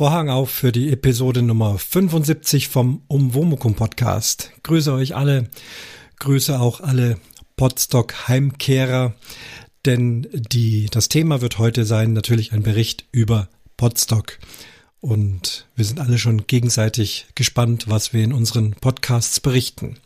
Vorhang auf für die Episode Nummer 75 vom Umwomukum Podcast. Grüße euch alle, grüße auch alle Podstock Heimkehrer, denn die, das Thema wird heute sein natürlich ein Bericht über Podstock. Und wir sind alle schon gegenseitig gespannt, was wir in unseren Podcasts berichten.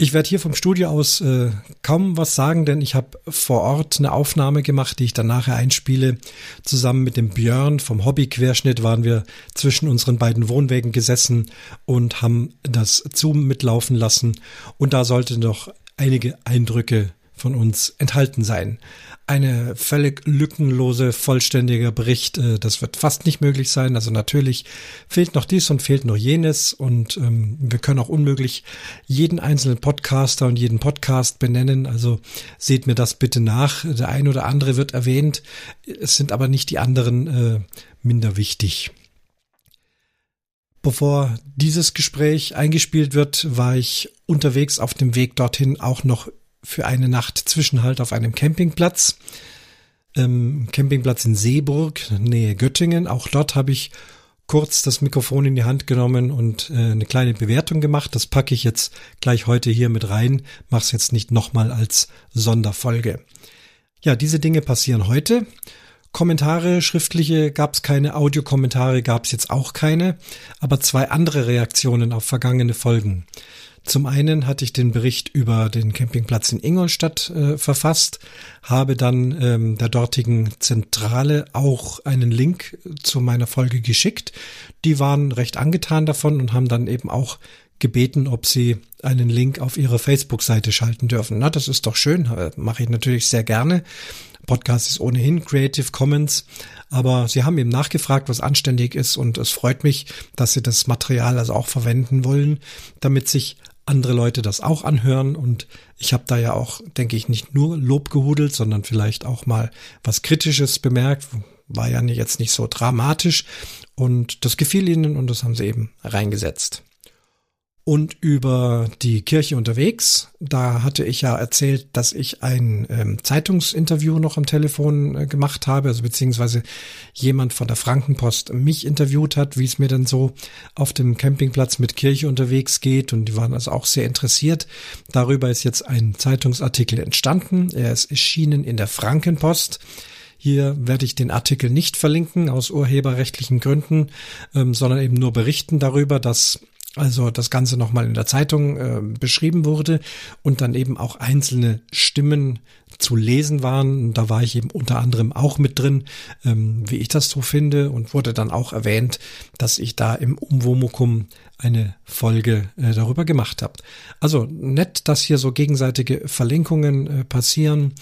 Ich werde hier vom Studio aus äh, kaum was sagen, denn ich habe vor Ort eine Aufnahme gemacht, die ich dann nachher einspiele. Zusammen mit dem Björn vom Hobbyquerschnitt waren wir zwischen unseren beiden Wohnwägen gesessen und haben das Zoom mitlaufen lassen. Und da sollte noch einige Eindrücke von uns enthalten sein eine völlig lückenlose, vollständiger Bericht. Äh, das wird fast nicht möglich sein. Also natürlich fehlt noch dies und fehlt noch jenes und ähm, wir können auch unmöglich jeden einzelnen Podcaster und jeden Podcast benennen. Also seht mir das bitte nach. Der ein oder andere wird erwähnt. Es sind aber nicht die anderen äh, minder wichtig. Bevor dieses Gespräch eingespielt wird, war ich unterwegs auf dem Weg dorthin auch noch für eine Nacht Zwischenhalt auf einem Campingplatz. Ähm, Campingplatz in Seeburg, Nähe Göttingen. Auch dort habe ich kurz das Mikrofon in die Hand genommen und äh, eine kleine Bewertung gemacht. Das packe ich jetzt gleich heute hier mit rein. Mach's jetzt nicht nochmal als Sonderfolge. Ja, diese Dinge passieren heute. Kommentare, schriftliche gab's keine, Audiokommentare gab's jetzt auch keine, aber zwei andere Reaktionen auf vergangene Folgen. Zum einen hatte ich den Bericht über den Campingplatz in Ingolstadt äh, verfasst, habe dann ähm, der dortigen Zentrale auch einen Link zu meiner Folge geschickt. Die waren recht angetan davon und haben dann eben auch gebeten, ob sie einen Link auf ihre Facebook-Seite schalten dürfen. Na, das ist doch schön, äh, mache ich natürlich sehr gerne. Podcast ist ohnehin Creative Commons, aber sie haben eben nachgefragt, was anständig ist und es freut mich, dass sie das Material also auch verwenden wollen, damit sich andere Leute das auch anhören. Und ich habe da ja auch, denke ich, nicht nur Lob gehudelt, sondern vielleicht auch mal was Kritisches bemerkt, war ja jetzt nicht so dramatisch. Und das gefiel ihnen und das haben sie eben reingesetzt und über die Kirche unterwegs. Da hatte ich ja erzählt, dass ich ein ähm, Zeitungsinterview noch am Telefon äh, gemacht habe, also beziehungsweise jemand von der Frankenpost mich interviewt hat, wie es mir denn so auf dem Campingplatz mit Kirche unterwegs geht. Und die waren also auch sehr interessiert. Darüber ist jetzt ein Zeitungsartikel entstanden. Er ist erschienen in der Frankenpost. Hier werde ich den Artikel nicht verlinken aus urheberrechtlichen Gründen, ähm, sondern eben nur berichten darüber, dass also das Ganze nochmal in der Zeitung äh, beschrieben wurde und dann eben auch einzelne Stimmen zu lesen waren. Da war ich eben unter anderem auch mit drin, ähm, wie ich das so finde und wurde dann auch erwähnt, dass ich da im Umwomukum eine Folge äh, darüber gemacht habe. Also nett, dass hier so gegenseitige Verlinkungen äh, passieren.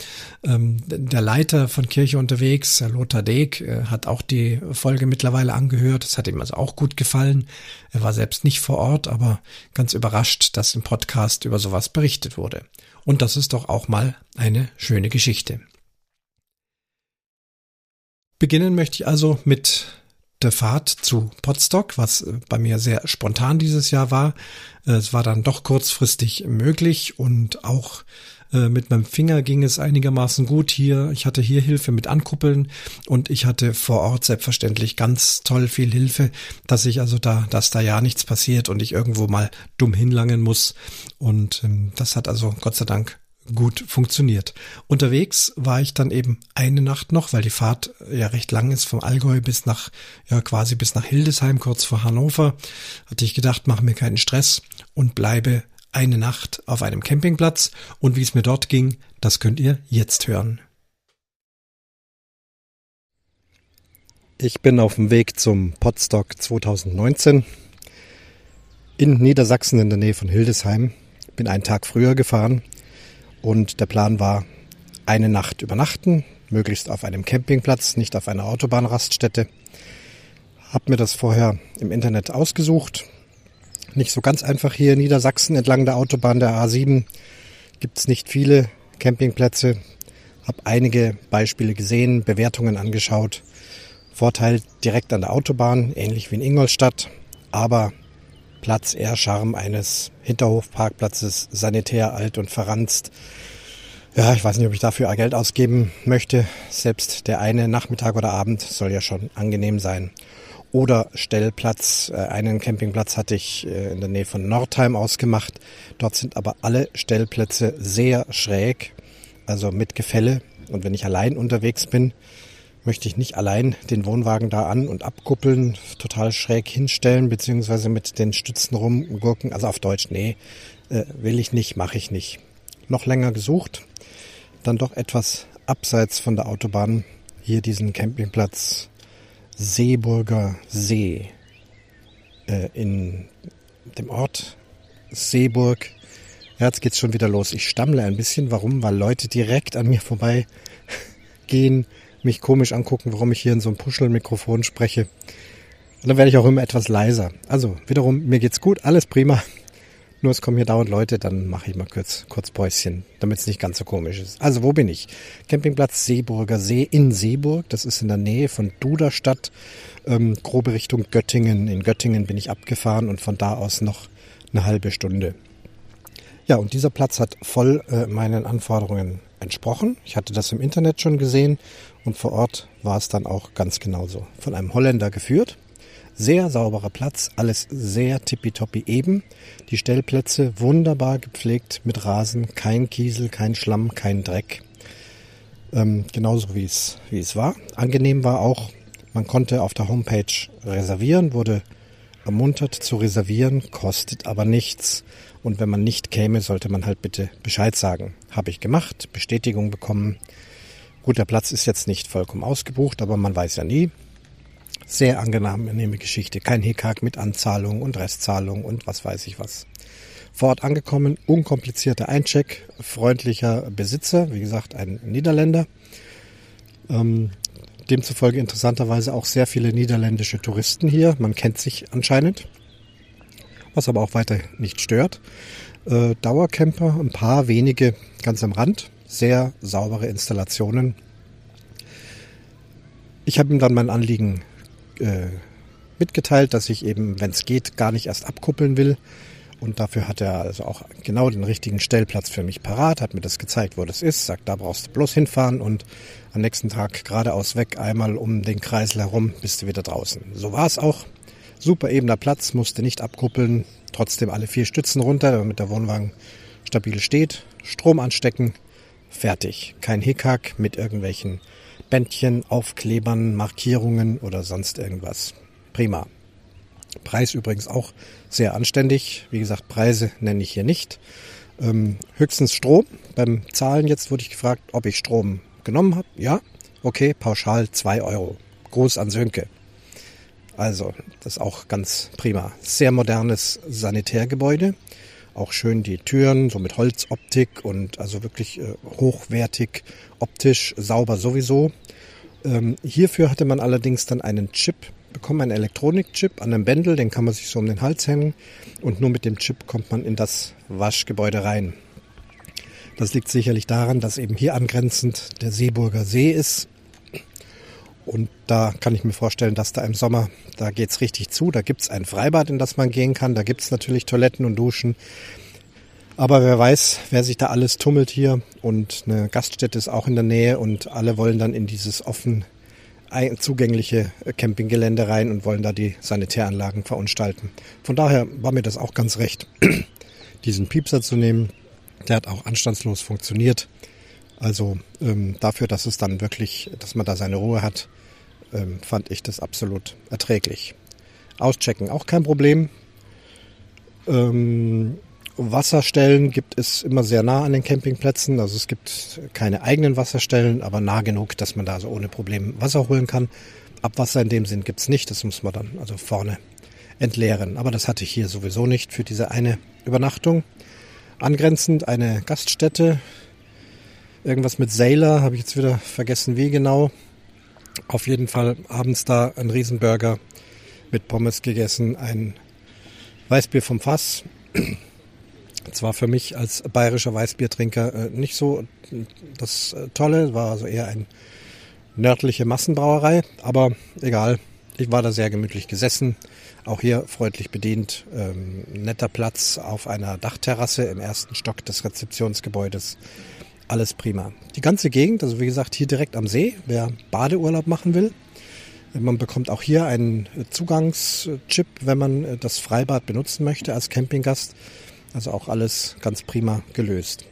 Ähm, der Leiter von Kirche unterwegs, Lothar Deeg, äh, hat auch die Folge mittlerweile angehört. Das hat ihm also auch gut gefallen. Er war selbst nicht vor Ort, aber ganz überrascht, dass im Podcast über sowas berichtet wurde. Und das ist doch auch mal eine schöne Geschichte. Beginnen möchte ich also mit der Fahrt zu Potsdok, was äh, bei mir sehr spontan dieses Jahr war. Äh, es war dann doch kurzfristig möglich und auch äh, mit meinem Finger ging es einigermaßen gut hier. Ich hatte hier Hilfe mit Ankuppeln und ich hatte vor Ort selbstverständlich ganz toll viel Hilfe, dass ich also da, dass da ja nichts passiert und ich irgendwo mal dumm hinlangen muss. Und ähm, das hat also Gott sei Dank gut funktioniert. Unterwegs war ich dann eben eine Nacht noch, weil die Fahrt ja recht lang ist, vom Allgäu bis nach, ja quasi bis nach Hildesheim, kurz vor Hannover. Hatte ich gedacht, mach mir keinen Stress und bleibe eine Nacht auf einem Campingplatz. Und wie es mir dort ging, das könnt ihr jetzt hören. Ich bin auf dem Weg zum Podstock 2019 in Niedersachsen in der Nähe von Hildesheim. Bin einen Tag früher gefahren und der Plan war, eine Nacht übernachten, möglichst auf einem Campingplatz, nicht auf einer Autobahnraststätte. Hab mir das vorher im Internet ausgesucht. Nicht so ganz einfach hier in Niedersachsen entlang der Autobahn der A7 gibt es nicht viele Campingplätze. Hab einige Beispiele gesehen, Bewertungen angeschaut. Vorteil direkt an der Autobahn, ähnlich wie in Ingolstadt, aber Platz eher Charme eines Hinterhofparkplatzes, sanitär alt und verranzt. Ja, ich weiß nicht, ob ich dafür Geld ausgeben möchte. Selbst der eine Nachmittag oder Abend soll ja schon angenehm sein. Oder Stellplatz. Äh, einen Campingplatz hatte ich äh, in der Nähe von Nordheim ausgemacht. Dort sind aber alle Stellplätze sehr schräg, also mit Gefälle. Und wenn ich allein unterwegs bin, möchte ich nicht allein den Wohnwagen da an und abkuppeln, total schräg hinstellen, beziehungsweise mit den Stützen rumgurken. Also auf Deutsch, nee, äh, will ich nicht, mache ich nicht. Noch länger gesucht, dann doch etwas abseits von der Autobahn hier diesen Campingplatz Seeburger See äh, in dem Ort Seeburg. Ja, jetzt geht's schon wieder los. Ich stammle ein bisschen. Warum? Weil Leute direkt an mir vorbei gehen, mich komisch angucken, warum ich hier in so einem Puschelmikrofon spreche. Und dann werde ich auch immer etwas leiser. Also wiederum, mir geht's gut, alles prima. Nur es kommen hier dauernd Leute, dann mache ich mal kurz, kurz Päuschen, damit es nicht ganz so komisch ist. Also wo bin ich? Campingplatz Seeburger See in Seeburg. Das ist in der Nähe von Duderstadt, ähm, grobe Richtung Göttingen. In Göttingen bin ich abgefahren und von da aus noch eine halbe Stunde. Ja, und dieser Platz hat voll äh, meinen Anforderungen entsprochen. Ich hatte das im Internet schon gesehen und vor Ort war es dann auch ganz genauso. Von einem Holländer geführt. Sehr sauberer Platz, alles sehr tippitoppi eben. Die Stellplätze wunderbar gepflegt mit Rasen, kein Kiesel, kein Schlamm, kein Dreck. Ähm, genauso wie es, wie es war. Angenehm war auch, man konnte auf der Homepage reservieren, wurde ermuntert zu reservieren, kostet aber nichts. Und wenn man nicht käme, sollte man halt bitte Bescheid sagen. Habe ich gemacht, Bestätigung bekommen. Gut, der Platz ist jetzt nicht vollkommen ausgebucht, aber man weiß ja nie. Sehr angenehme Geschichte. Kein Hickhack mit Anzahlung und Restzahlung und was weiß ich was. Vor Ort angekommen, unkomplizierter Eincheck, freundlicher Besitzer, wie gesagt, ein Niederländer. Ähm, demzufolge interessanterweise auch sehr viele niederländische Touristen hier. Man kennt sich anscheinend, was aber auch weiter nicht stört. Äh, Dauercamper, ein paar wenige ganz am Rand, sehr saubere Installationen. Ich habe ihm dann mein Anliegen äh, mitgeteilt, dass ich eben, wenn es geht, gar nicht erst abkuppeln will. Und dafür hat er also auch genau den richtigen Stellplatz für mich parat, hat mir das gezeigt, wo das ist, sagt, da brauchst du bloß hinfahren und am nächsten Tag geradeaus weg, einmal um den Kreisel herum, bist du wieder draußen. So war es auch. Super ebener Platz, musste nicht abkuppeln, trotzdem alle vier Stützen runter, damit der Wohnwagen stabil steht, Strom anstecken, fertig. Kein Hickhack mit irgendwelchen Bändchen, Aufklebern, Markierungen oder sonst irgendwas. Prima. Preis übrigens auch sehr anständig. Wie gesagt, Preise nenne ich hier nicht. Ähm, höchstens Strom. Beim Zahlen jetzt wurde ich gefragt, ob ich Strom genommen habe. Ja, okay, pauschal 2 Euro. Gruß an Sönke. Also, das ist auch ganz prima. Sehr modernes Sanitärgebäude. Auch schön die Türen, so mit Holzoptik und also wirklich äh, hochwertig, optisch sauber sowieso. Ähm, hierfür hatte man allerdings dann einen Chip bekommen, einen Elektronikchip an einem Bändel, den kann man sich so um den Hals hängen und nur mit dem Chip kommt man in das Waschgebäude rein. Das liegt sicherlich daran, dass eben hier angrenzend der Seeburger See ist. Und da kann ich mir vorstellen, dass da im Sommer, da geht's richtig zu. Da gibt's ein Freibad, in das man gehen kann. Da gibt's natürlich Toiletten und Duschen. Aber wer weiß, wer sich da alles tummelt hier. Und eine Gaststätte ist auch in der Nähe und alle wollen dann in dieses offen zugängliche Campinggelände rein und wollen da die Sanitäranlagen verunstalten. Von daher war mir das auch ganz recht, diesen Piepser zu nehmen. Der hat auch anstandslos funktioniert. Also ähm, dafür, dass es dann wirklich, dass man da seine Ruhe hat, ähm, fand ich das absolut erträglich. Auschecken auch kein Problem. Ähm, Wasserstellen gibt es immer sehr nah an den Campingplätzen. Also es gibt keine eigenen Wasserstellen, aber nah genug, dass man da so ohne Problem Wasser holen kann. Abwasser in dem Sinn gibt's nicht. Das muss man dann also vorne entleeren. Aber das hatte ich hier sowieso nicht für diese eine Übernachtung. Angrenzend eine Gaststätte. Irgendwas mit Sailor, habe ich jetzt wieder vergessen, wie genau. Auf jeden Fall abends da ein Riesenburger mit Pommes gegessen, ein Weißbier vom Fass. Zwar für mich als bayerischer Weißbiertrinker äh, nicht so das äh, Tolle, war also eher eine nördliche Massenbrauerei, aber egal. Ich war da sehr gemütlich gesessen, auch hier freundlich bedient, ähm, netter Platz auf einer Dachterrasse im ersten Stock des Rezeptionsgebäudes. Alles prima. Die ganze Gegend, also wie gesagt, hier direkt am See, wer Badeurlaub machen will, man bekommt auch hier einen Zugangschip, wenn man das Freibad benutzen möchte als Campinggast. Also auch alles ganz prima gelöst.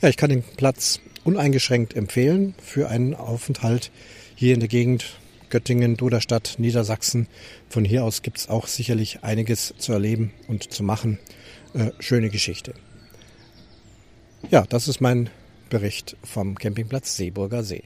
Ja, ich kann den Platz uneingeschränkt empfehlen für einen Aufenthalt hier in der Gegend Göttingen, Duderstadt, Niedersachsen. Von hier aus gibt es auch sicherlich einiges zu erleben und zu machen. Äh, schöne Geschichte. Ja, das ist mein Bericht vom Campingplatz Seeburger See.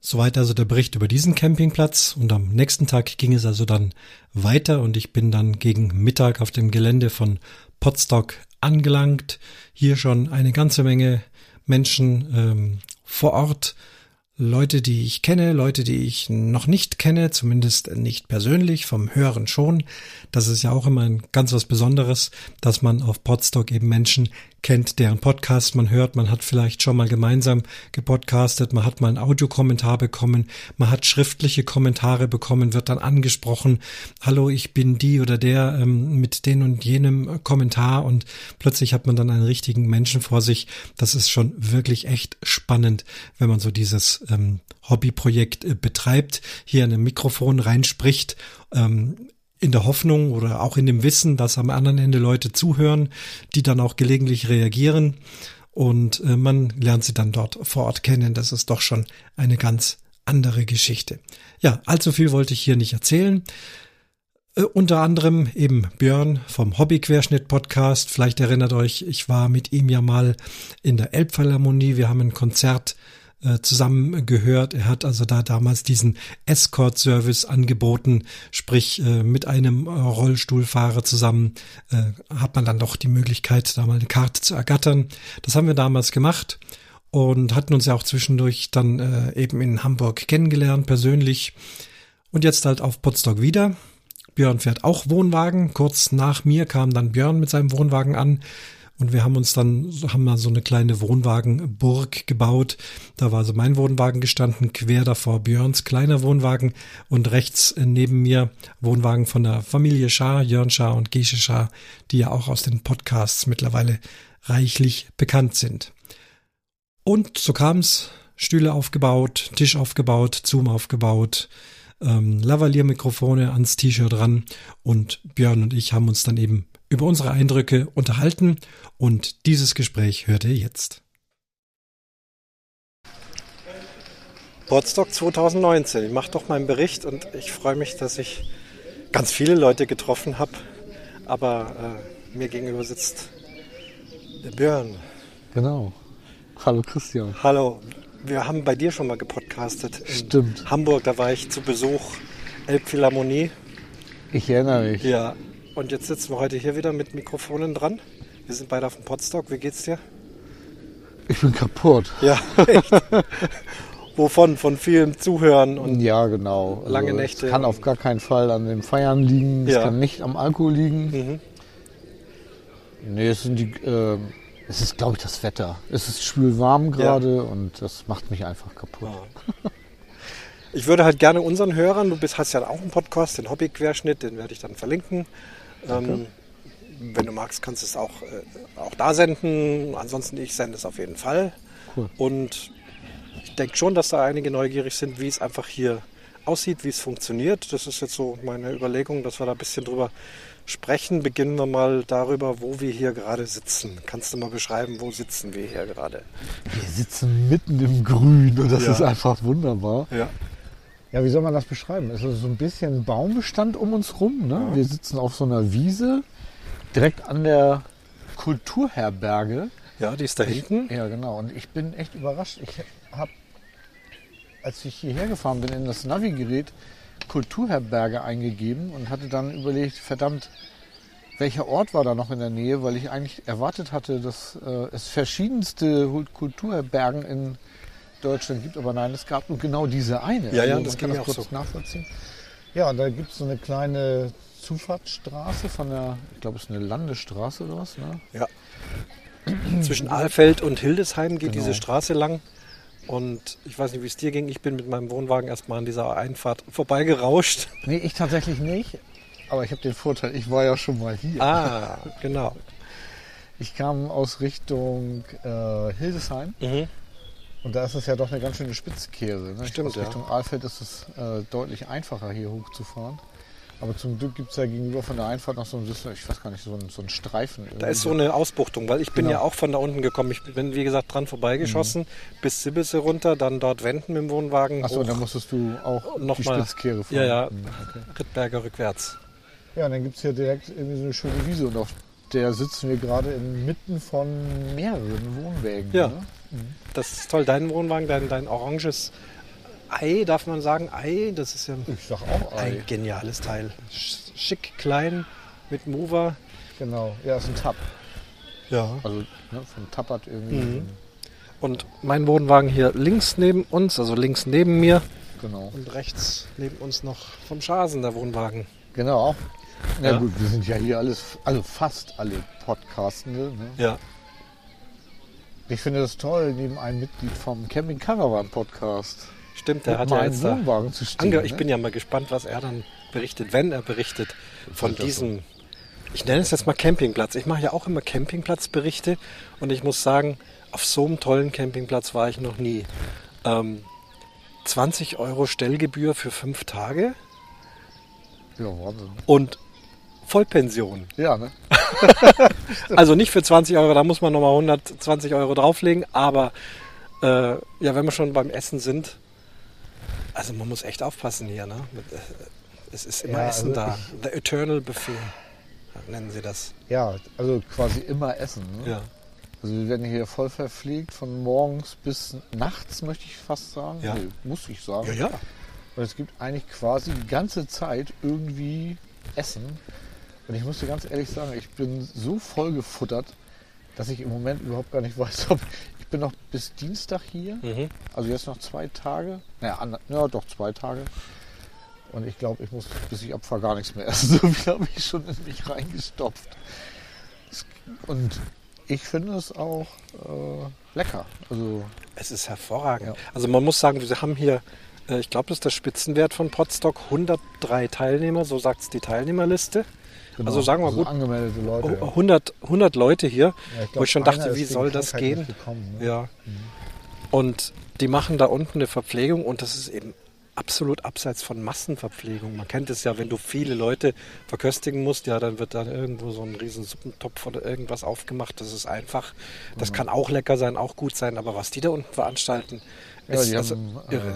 Soweit also der Bericht über diesen Campingplatz und am nächsten Tag ging es also dann weiter und ich bin dann gegen Mittag auf dem Gelände von Potsdok angelangt. Hier schon eine ganze Menge Menschen ähm, vor Ort Leute, die ich kenne, Leute, die ich noch nicht kenne, zumindest nicht persönlich, vom Hören schon. Das ist ja auch immer ein ganz was Besonderes, dass man auf Podstock eben Menschen kennt, deren Podcast man hört. Man hat vielleicht schon mal gemeinsam gepodcastet, man hat mal einen Audiokommentar bekommen, man hat schriftliche Kommentare bekommen, wird dann angesprochen, hallo, ich bin die oder der ähm, mit den und jenem Kommentar und plötzlich hat man dann einen richtigen Menschen vor sich. Das ist schon wirklich echt wenn man so dieses ähm, Hobbyprojekt äh, betreibt, hier in ein Mikrofon reinspricht. Ähm, in der Hoffnung oder auch in dem Wissen, dass am anderen Ende Leute zuhören, die dann auch gelegentlich reagieren und äh, man lernt sie dann dort vor Ort kennen. Das ist doch schon eine ganz andere Geschichte. Ja, allzu viel wollte ich hier nicht erzählen. Äh, unter anderem eben Björn vom Hobbyquerschnitt Podcast. Vielleicht erinnert euch, ich war mit ihm ja mal in der Elbphilharmonie. Wir haben ein Konzert äh, zusammengehört. Er hat also da damals diesen Escort-Service angeboten, sprich äh, mit einem Rollstuhlfahrer zusammen hat man dann doch die Möglichkeit, da mal eine Karte zu ergattern. Das haben wir damals gemacht und hatten uns ja auch zwischendurch dann eben in Hamburg kennengelernt, persönlich. Und jetzt halt auf Potsdok wieder. Björn fährt auch Wohnwagen. Kurz nach mir kam dann Björn mit seinem Wohnwagen an. Und wir haben uns dann, haben mal so eine kleine Wohnwagenburg gebaut. Da war so mein Wohnwagen gestanden, quer davor Björns kleiner Wohnwagen und rechts neben mir Wohnwagen von der Familie Schaar, Jörn Schaar und Gesche Schaar, die ja auch aus den Podcasts mittlerweile reichlich bekannt sind. Und so kam's, Stühle aufgebaut, Tisch aufgebaut, Zoom aufgebaut, ähm, Lavalier-Mikrofone ans T-Shirt ran und Björn und ich haben uns dann eben über unsere Eindrücke unterhalten und dieses Gespräch hört ihr jetzt. Potsdok 2019. Ich mache doch meinen Bericht und ich freue mich, dass ich ganz viele Leute getroffen habe. Aber äh, mir gegenüber sitzt der Björn. Genau. Hallo Christian. Hallo. Wir haben bei dir schon mal gepodcastet. Stimmt. Hamburg, da war ich zu Besuch. Elbphilharmonie. Ich erinnere mich. Ja, und jetzt sitzen wir heute hier wieder mit Mikrofonen dran. Wir sind beide auf dem Podstock. Wie geht's dir? Ich bin kaputt. Ja, echt. Wovon? Von vielem Zuhören und ja, genau. Also lange Nächte. Es kann auf gar keinen Fall an dem Feiern liegen. Ja. Es kann nicht am Alkohol liegen. Mhm. Nee, es sind die. Äh, es ist, glaube ich, das Wetter. Es ist schwül warm gerade ja. und das macht mich einfach kaputt. Ja. Ich würde halt gerne unseren Hörern, du bist, hast ja auch einen Podcast, den Hobbyquerschnitt, den werde ich dann verlinken. Ähm, wenn du magst, kannst du es auch, äh, auch da senden. Ansonsten, ich sende es auf jeden Fall. Cool. Und ich denke schon, dass da einige neugierig sind, wie es einfach hier aussieht, wie es funktioniert. Das ist jetzt so meine Überlegung, dass wir da ein bisschen drüber sprechen. Beginnen wir mal darüber, wo wir hier gerade sitzen. Kannst du mal beschreiben, wo sitzen wir hier gerade? Wir sitzen mitten im Grün und das ja. ist einfach wunderbar. Ja. Ja, wie soll man das beschreiben? Es ist so ein bisschen Baumbestand um uns rum. Ne? Ja. Wir sitzen auf so einer Wiese direkt an der Kulturherberge. Ja, die ist da hinten. Ja, genau. Und ich bin echt überrascht. Ich habe, als ich hierher gefahren bin, in das Navigerät Kulturherberge eingegeben und hatte dann überlegt, verdammt, welcher Ort war da noch in der Nähe, weil ich eigentlich erwartet hatte, dass äh, es verschiedenste Kulturherbergen in Deutschland gibt. Aber nein, es gab nur genau diese eine. Ja, ja, also, das kann ich auch kurz so. nachvollziehen. Ja, und da gibt es so eine kleine Zufahrtsstraße von der, ich glaube, es ist eine Landesstraße oder was, ne? Ja. Zwischen Ahlfeld und Hildesheim geht genau. diese Straße lang. Und ich weiß nicht, wie es dir ging. Ich bin mit meinem Wohnwagen erstmal an dieser Einfahrt vorbeigerauscht. Nee, ich tatsächlich nicht. Aber ich habe den Vorteil, ich war ja schon mal hier. Ah, genau. Ich kam aus Richtung äh, Hildesheim Mhm. und da ist es ja doch eine ganz schöne Spitzkehre. Ne? Stimmt, aus ja. Richtung Alfeld ist es äh, deutlich einfacher, hier hochzufahren. Aber zum Glück gibt es ja gegenüber von der Einfahrt noch so ein, ich weiß gar nicht, so ein, so ein Streifen. Da ist so eine Ausbuchtung, weil ich bin Genau. ja auch von da unten gekommen. Ich bin, wie gesagt, dran vorbeigeschossen, bis Sibbelse runter, dann dort wenden mit dem Wohnwagen. Achso, dann musstest du auch noch die mal- Spitzkehre fahren. Ja, ja. Mhm, Okay. Rittberger rückwärts. Ja, und dann gibt es hier direkt irgendwie so eine schöne Wiese und auf der sitzen wir gerade inmitten von mehreren Wohnwägen. Ja. Ne? Das ist toll. Dein Wohnwagen, dein, dein oranges Ei, darf man sagen, Ei, das ist ja ein geniales Teil. Sch- Schick, klein, mit Mover. Genau. Ja, ist ein Tab. Ja. Also ne, von Tappert irgendwie. Mhm. Und mein Wohnwagen hier links neben uns, also links neben mir Genau. und rechts neben uns noch vom Schasen der Wohnwagen. Genau. Na Ja. gut, wir sind ja hier alles, also fast alle Podcastende. Ne? Ja. Ich finde das toll, neben einem Mitglied vom Camping Caravan Podcast Stimmt, der hat ja jetzt Wohnwagen zu stehen. Ange ich ne? bin ja mal gespannt, was er dann berichtet, wenn er berichtet von diesem, ich nenne es jetzt mal Campingplatz. Ich mache ja auch immer Campingplatzberichte und ich muss sagen, auf so einem tollen Campingplatz war ich noch nie. Ähm, 20 Euro Stellgebühr für fünf Tage Ja, Wahnsinn. und Vollpension. Ja, ne? Also nicht für 20 Euro, da muss man nochmal 120 Euro drauflegen, aber äh, ja, wenn wir schon beim Essen sind, also man muss echt aufpassen hier, ne? Äh, Es ist immer Ja, Essen also da. The Eternal Buffet nennen sie das. Ja, also quasi immer essen. Ne? Ja. Also wir werden hier voll verpflegt von morgens bis nachts, möchte ich fast sagen. Ja. Nee, muss ich sagen. Ja, ja. Und es gibt eigentlich quasi die ganze Zeit irgendwie Essen. Und ich muss dir ganz ehrlich sagen, ich bin so voll gefuttert, dass ich im Moment überhaupt gar nicht weiß, ob ich bin noch bis Dienstag hier. Mhm. Also jetzt noch zwei Tage. Naja, ander- ja doch zwei Tage. Und ich glaube, ich muss, bis ich abfahre, gar nichts mehr essen. So viel habe ich schon in mich reingestopft. Es- Und ich finde es auch äh, lecker. Also Es ist hervorragend. Ja. Also man muss sagen, wir haben hier, äh, ich glaube, das ist der Spitzenwert von Potstock, 103 Teilnehmer, so sagt es die Teilnehmerliste. Also sagen wir also gut, angemeldete Leute. ja. 100, 100 Leute hier, Ja, wo glaub, ich schon dachte, wie soll das gehen? Gekommen, ne? Ja. Und die machen da unten eine Verpflegung und das ist eben absolut abseits von Massenverpflegung. Man kennt es ja, wenn du viele Leute verköstigen musst, ja, dann wird dann irgendwo so ein riesen Suppentopf oder irgendwas aufgemacht. Das ist einfach, das kann auch lecker sein, auch gut sein, aber was die da unten veranstalten, ist also haben, irre.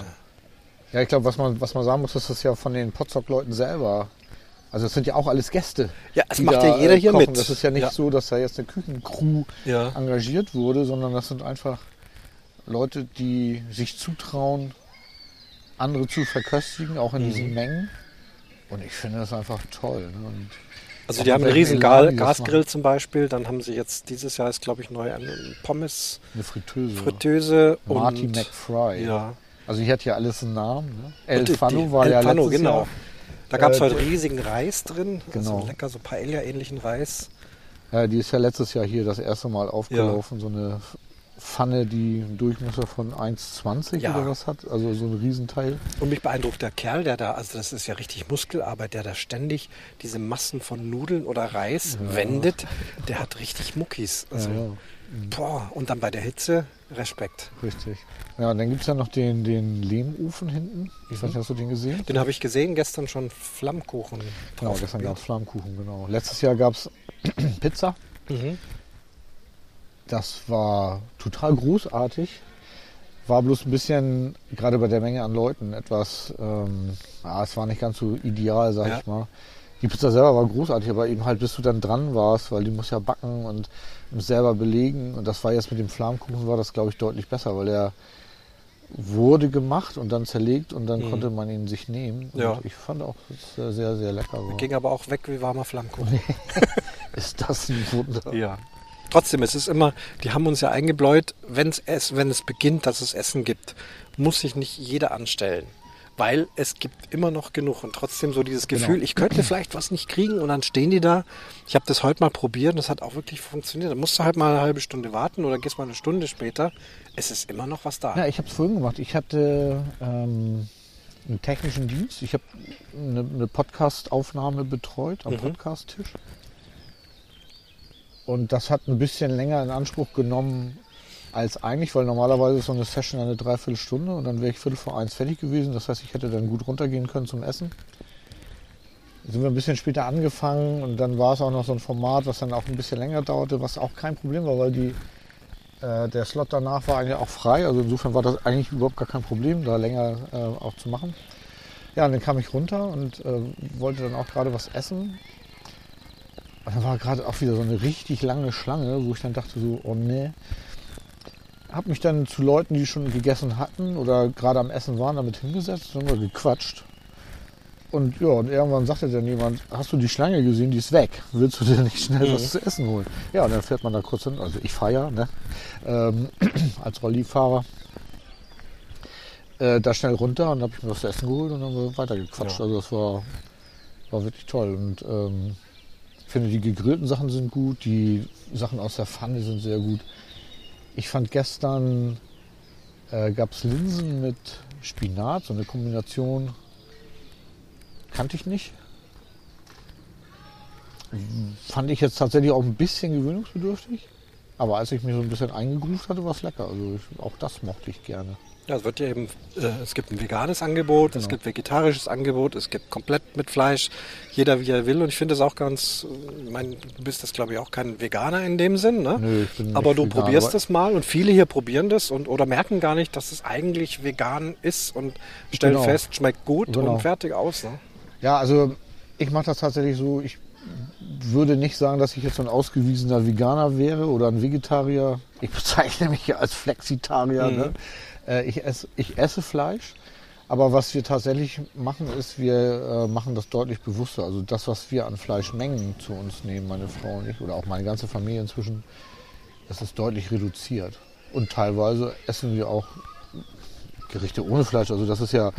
äh, Ja, ich glaube, was man, was man sagen muss, ist das ja von den Potsdok-Leuten selber. Also es sind ja auch alles Gäste. Ja, es die macht ja jeder äh, hier kochen. mit. Das ist ja nicht Ja. so, dass da jetzt eine Küchencrew Ja. engagiert wurde, sondern das sind einfach Leute, die sich zutrauen, andere zu verköstigen, auch in Mhm. diesen Mengen. Und ich finde das einfach toll. Ne? Also die haben einen riesen Gal das Gasgrill zum Beispiel, dann haben sie jetzt dieses Jahr ist glaube ich neu eine Pommes Eine Fritteuse. Fritteuse Marty und McFry. ja. Also hier hat ja alles einen Namen. Ne? El Fano war El ja Fano, letztes genau. Jahr. Da gab es Äh, halt der- riesigen Reis drin, Genau. also lecker so Paella-ähnlichen Reis. Ja, die ist ja letztes Jahr hier das erste Mal aufgelaufen. So eine Pfanne, die einen Durchmesser von 1,20 Ja. oder was hat. Also so ein Riesenteil. Und mich beeindruckt der Kerl, der da, also das ist ja richtig Muskelarbeit, der da ständig diese Massen von Nudeln oder Reis wendet, der hat richtig Muckis. Also, ja, Boah, und dann bei der Hitze Respekt. richtig. Ja, und dann gibt es ja noch den, den Lehmofen hinten. Ich weiß nicht, hast du den gesehen? Den habe ich gesehen, gestern schon Flammkuchen Genau, gestern gab es Flammkuchen, genau. Letztes Jahr gab es Pizza. Mhm. Das war total großartig. War bloß ein bisschen, gerade bei der Menge an Leuten, etwas, ähm, ja, es war nicht ganz so ideal, sag Ja. ich mal. Die Pizza selber war großartig, aber eben halt, bis du dann dran warst, weil die muss ja backen und selber belegen. Und das war jetzt mit dem Flammkuchen, war das, glaube ich, deutlich besser, weil er wurde gemacht und dann zerlegt und dann Mhm. konnte man ihn sich nehmen. Und Ja. ich fand auch, dass es sehr, sehr, sehr lecker war. Ging aber auch weg wie warmer Flammkuchen. Ist das ein Wunder? Ja. Trotzdem, es ist immer, die haben uns ja eingebläut, wenn's es, wenn es beginnt, dass es Essen gibt, muss sich nicht jeder anstellen. Weil es gibt immer noch genug und trotzdem so dieses Genau. Gefühl, ich könnte vielleicht was nicht kriegen und dann stehen die da. Ich habe das heute mal probiert und das hat auch wirklich funktioniert. Da musst du halt mal eine halbe Stunde warten oder gehst mal eine Stunde später. Es ist immer noch was da. Ja, ich habe es vorhin gemacht. Ich hatte ähm, einen technischen Dienst. Ich habe eine, eine Podcast-Aufnahme betreut am Mhm. Podcast-Tisch. Und das hat ein bisschen länger in Anspruch genommen als eigentlich, weil normalerweise ist so eine Session eine Dreiviertelstunde und dann wäre ich Viertel vor eins fertig gewesen. Das heißt, ich hätte dann gut runtergehen können zum Essen. Sind wir ein bisschen später angefangen und dann war es auch noch so ein Format, was dann auch ein bisschen länger dauerte, was auch kein Problem war, weil die, äh, der Slot danach war eigentlich auch frei. Also insofern war das eigentlich überhaupt gar kein Problem, da länger äh, auch zu machen. Ja, und dann kam ich runter und äh, wollte dann auch gerade was essen. Und dann war gerade auch wieder so eine richtig lange Schlange, wo ich dann dachte so, oh nee. Hab mich dann zu Leuten, die schon gegessen hatten oder gerade am Essen waren, damit hingesetzt und haben wir gequatscht. Und ja, und irgendwann sagte dann jemand, hast du die Schlange gesehen, die ist weg. Willst du dir nicht schnell Mhm. was zu essen holen? Ja, und dann fährt man da kurz hin. Also ich fahre ja, ne? ähm, als Rollifahrer. Äh, da schnell runter und habe ich mir was zu essen geholt und dann haben wir weitergequatscht. Ja. Also das war, war wirklich toll. Und ähm, ich finde, die gegrillten Sachen sind gut, die Sachen aus der Pfanne sind sehr gut. Ich fand gestern äh, gab es Linsen mit Spinat, so eine Kombination. Kannte ich nicht. Fand ich jetzt tatsächlich auch ein bisschen gewöhnungsbedürftig. Aber als ich mich so ein bisschen eingegroovt hatte, war es lecker. Also ich, auch das mochte ich gerne. Ja, es wird ja eben, äh, es gibt ein veganes Angebot, es Genau. gibt vegetarisches Angebot, es gibt komplett mit Fleisch, jeder wie er will. Und ich finde es auch ganz, äh, ich meine, du bist das glaube ich auch kein Veganer in dem Sinn, ne? Nö, ich bin nicht aber du vegan, probierst aber- es mal und viele hier probieren das und oder merken gar nicht, dass es eigentlich vegan ist und stellen Genau. fest, schmeckt gut Genau. und fertig aus. Ne? Ja, also ich mache das tatsächlich so. Ich würde nicht sagen, dass ich jetzt so ein ausgewiesener Veganer wäre oder ein Vegetarier. Ich bezeichne mich ja als Flexitarier. Mhm. Ne? Äh, ich, esse, ich esse Fleisch. Aber was wir tatsächlich machen, ist, wir äh, machen das deutlich bewusster. Also das, was wir an Fleischmengen zu uns nehmen, meine Frau und ich, oder auch meine ganze Familie inzwischen, das ist deutlich reduziert. Und teilweise essen wir auch Gerichte ohne Fleisch. Also das ist ja,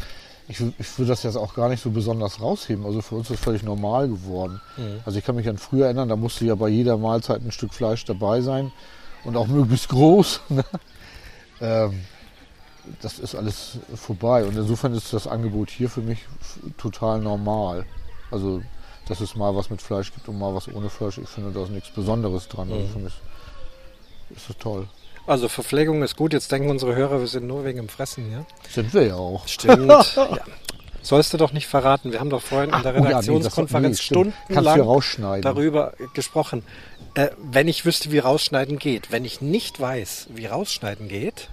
ich, ich würde das jetzt auch gar nicht so besonders rausheben. Also für uns ist das völlig normal geworden. Also ich kann mich an früher erinnern, da musste ja bei jeder Mahlzeit ein Stück Fleisch dabei sein und auch möglichst groß. ne? ähm, das ist alles vorbei und insofern ist das Angebot hier für mich total normal. Also dass es mal was mit Fleisch gibt und mal was ohne Fleisch. Ich finde da ist nichts Besonderes dran. Also für mich ist das toll. Also Verpflegung ist gut. Jetzt denken unsere Hörer, wir sind nur wegen dem Fressen hier. Sind wir ja auch. Stimmt. ja. Sollst du doch nicht verraten. Wir haben doch vorhin in der Oh ja, nee, Redaktionskonferenz nee, stundenlang darüber gesprochen. Äh, wenn ich wüsste, wie rausschneiden geht, wenn ich nicht weiß, wie rausschneiden geht,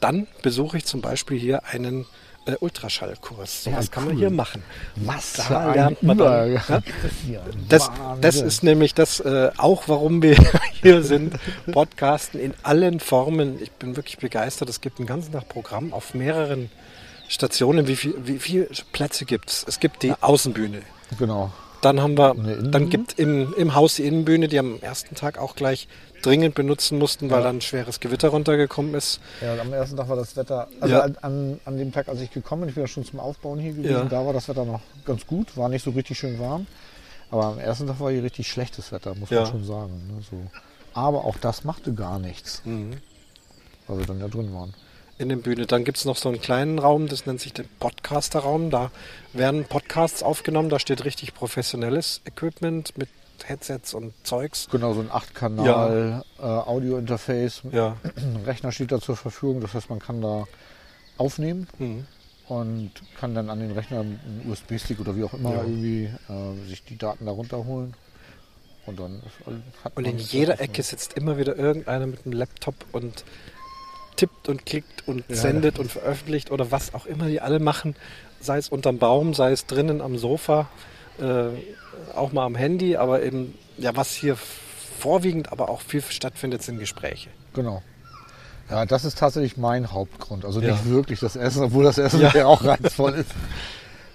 dann besuche ich zum Beispiel hier einen äh, Ultraschallkurs. So Ja, was kann man hier machen. Was Da lernt man dann, ja? Ja, Das, das ist nämlich das äh, auch, warum wir hier sind. Podcasten in allen Formen. Ich bin wirklich begeistert. Es gibt ein ganzen Tag Programm auf mehreren Stationen. Wie viel, wie viele Plätze gibt es? Es gibt die Außenbühne. Genau. Dann haben wir, dann gibt im, im Haus die Innenbühne, die am ersten Tag auch gleich dringend benutzen mussten, weil Ja. dann ein schweres Gewitter runtergekommen ist. Ja, am ersten Tag war das Wetter, also Ja. an, an, an dem Tag, als ich gekommen bin, ich bin ja schon zum Aufbauen hier gewesen, Ja. da war das Wetter noch ganz gut, war nicht so richtig schön warm. Aber am ersten Tag war hier richtig schlechtes Wetter, muss man schon sagen. Ne, so. Aber auch das machte gar nichts, Mhm. weil wir dann ja drin waren. in der Bühne. Dann gibt es noch so einen kleinen Raum, das nennt sich der Podcaster-Raum. Da werden Podcasts aufgenommen, da steht richtig professionelles Equipment mit Headsets und Zeugs. Genau, so ein 8-Kanal äh, Audio-Interface. Ja. Ein Rechner steht da zur Verfügung, das heißt, man kann da aufnehmen Mhm. und kann dann an den Rechner einen USB-Stick oder wie auch immer Ja. irgendwie äh, sich die Daten da runterholen. Und dann hat Und in jeder. Ecke sitzt immer wieder irgendeiner mit einem Laptop und tippt und klickt und Ja, sendet und veröffentlicht oder was auch immer die alle machen, sei es unterm Baum, sei es drinnen am Sofa, äh, auch mal am Handy, aber eben, ja, was hier vorwiegend aber auch viel stattfindet, sind Gespräche. Genau. Ja, das ist tatsächlich mein Hauptgrund. Also Ja. nicht wirklich das Essen, obwohl das Essen Ja. ja auch reizvoll ist.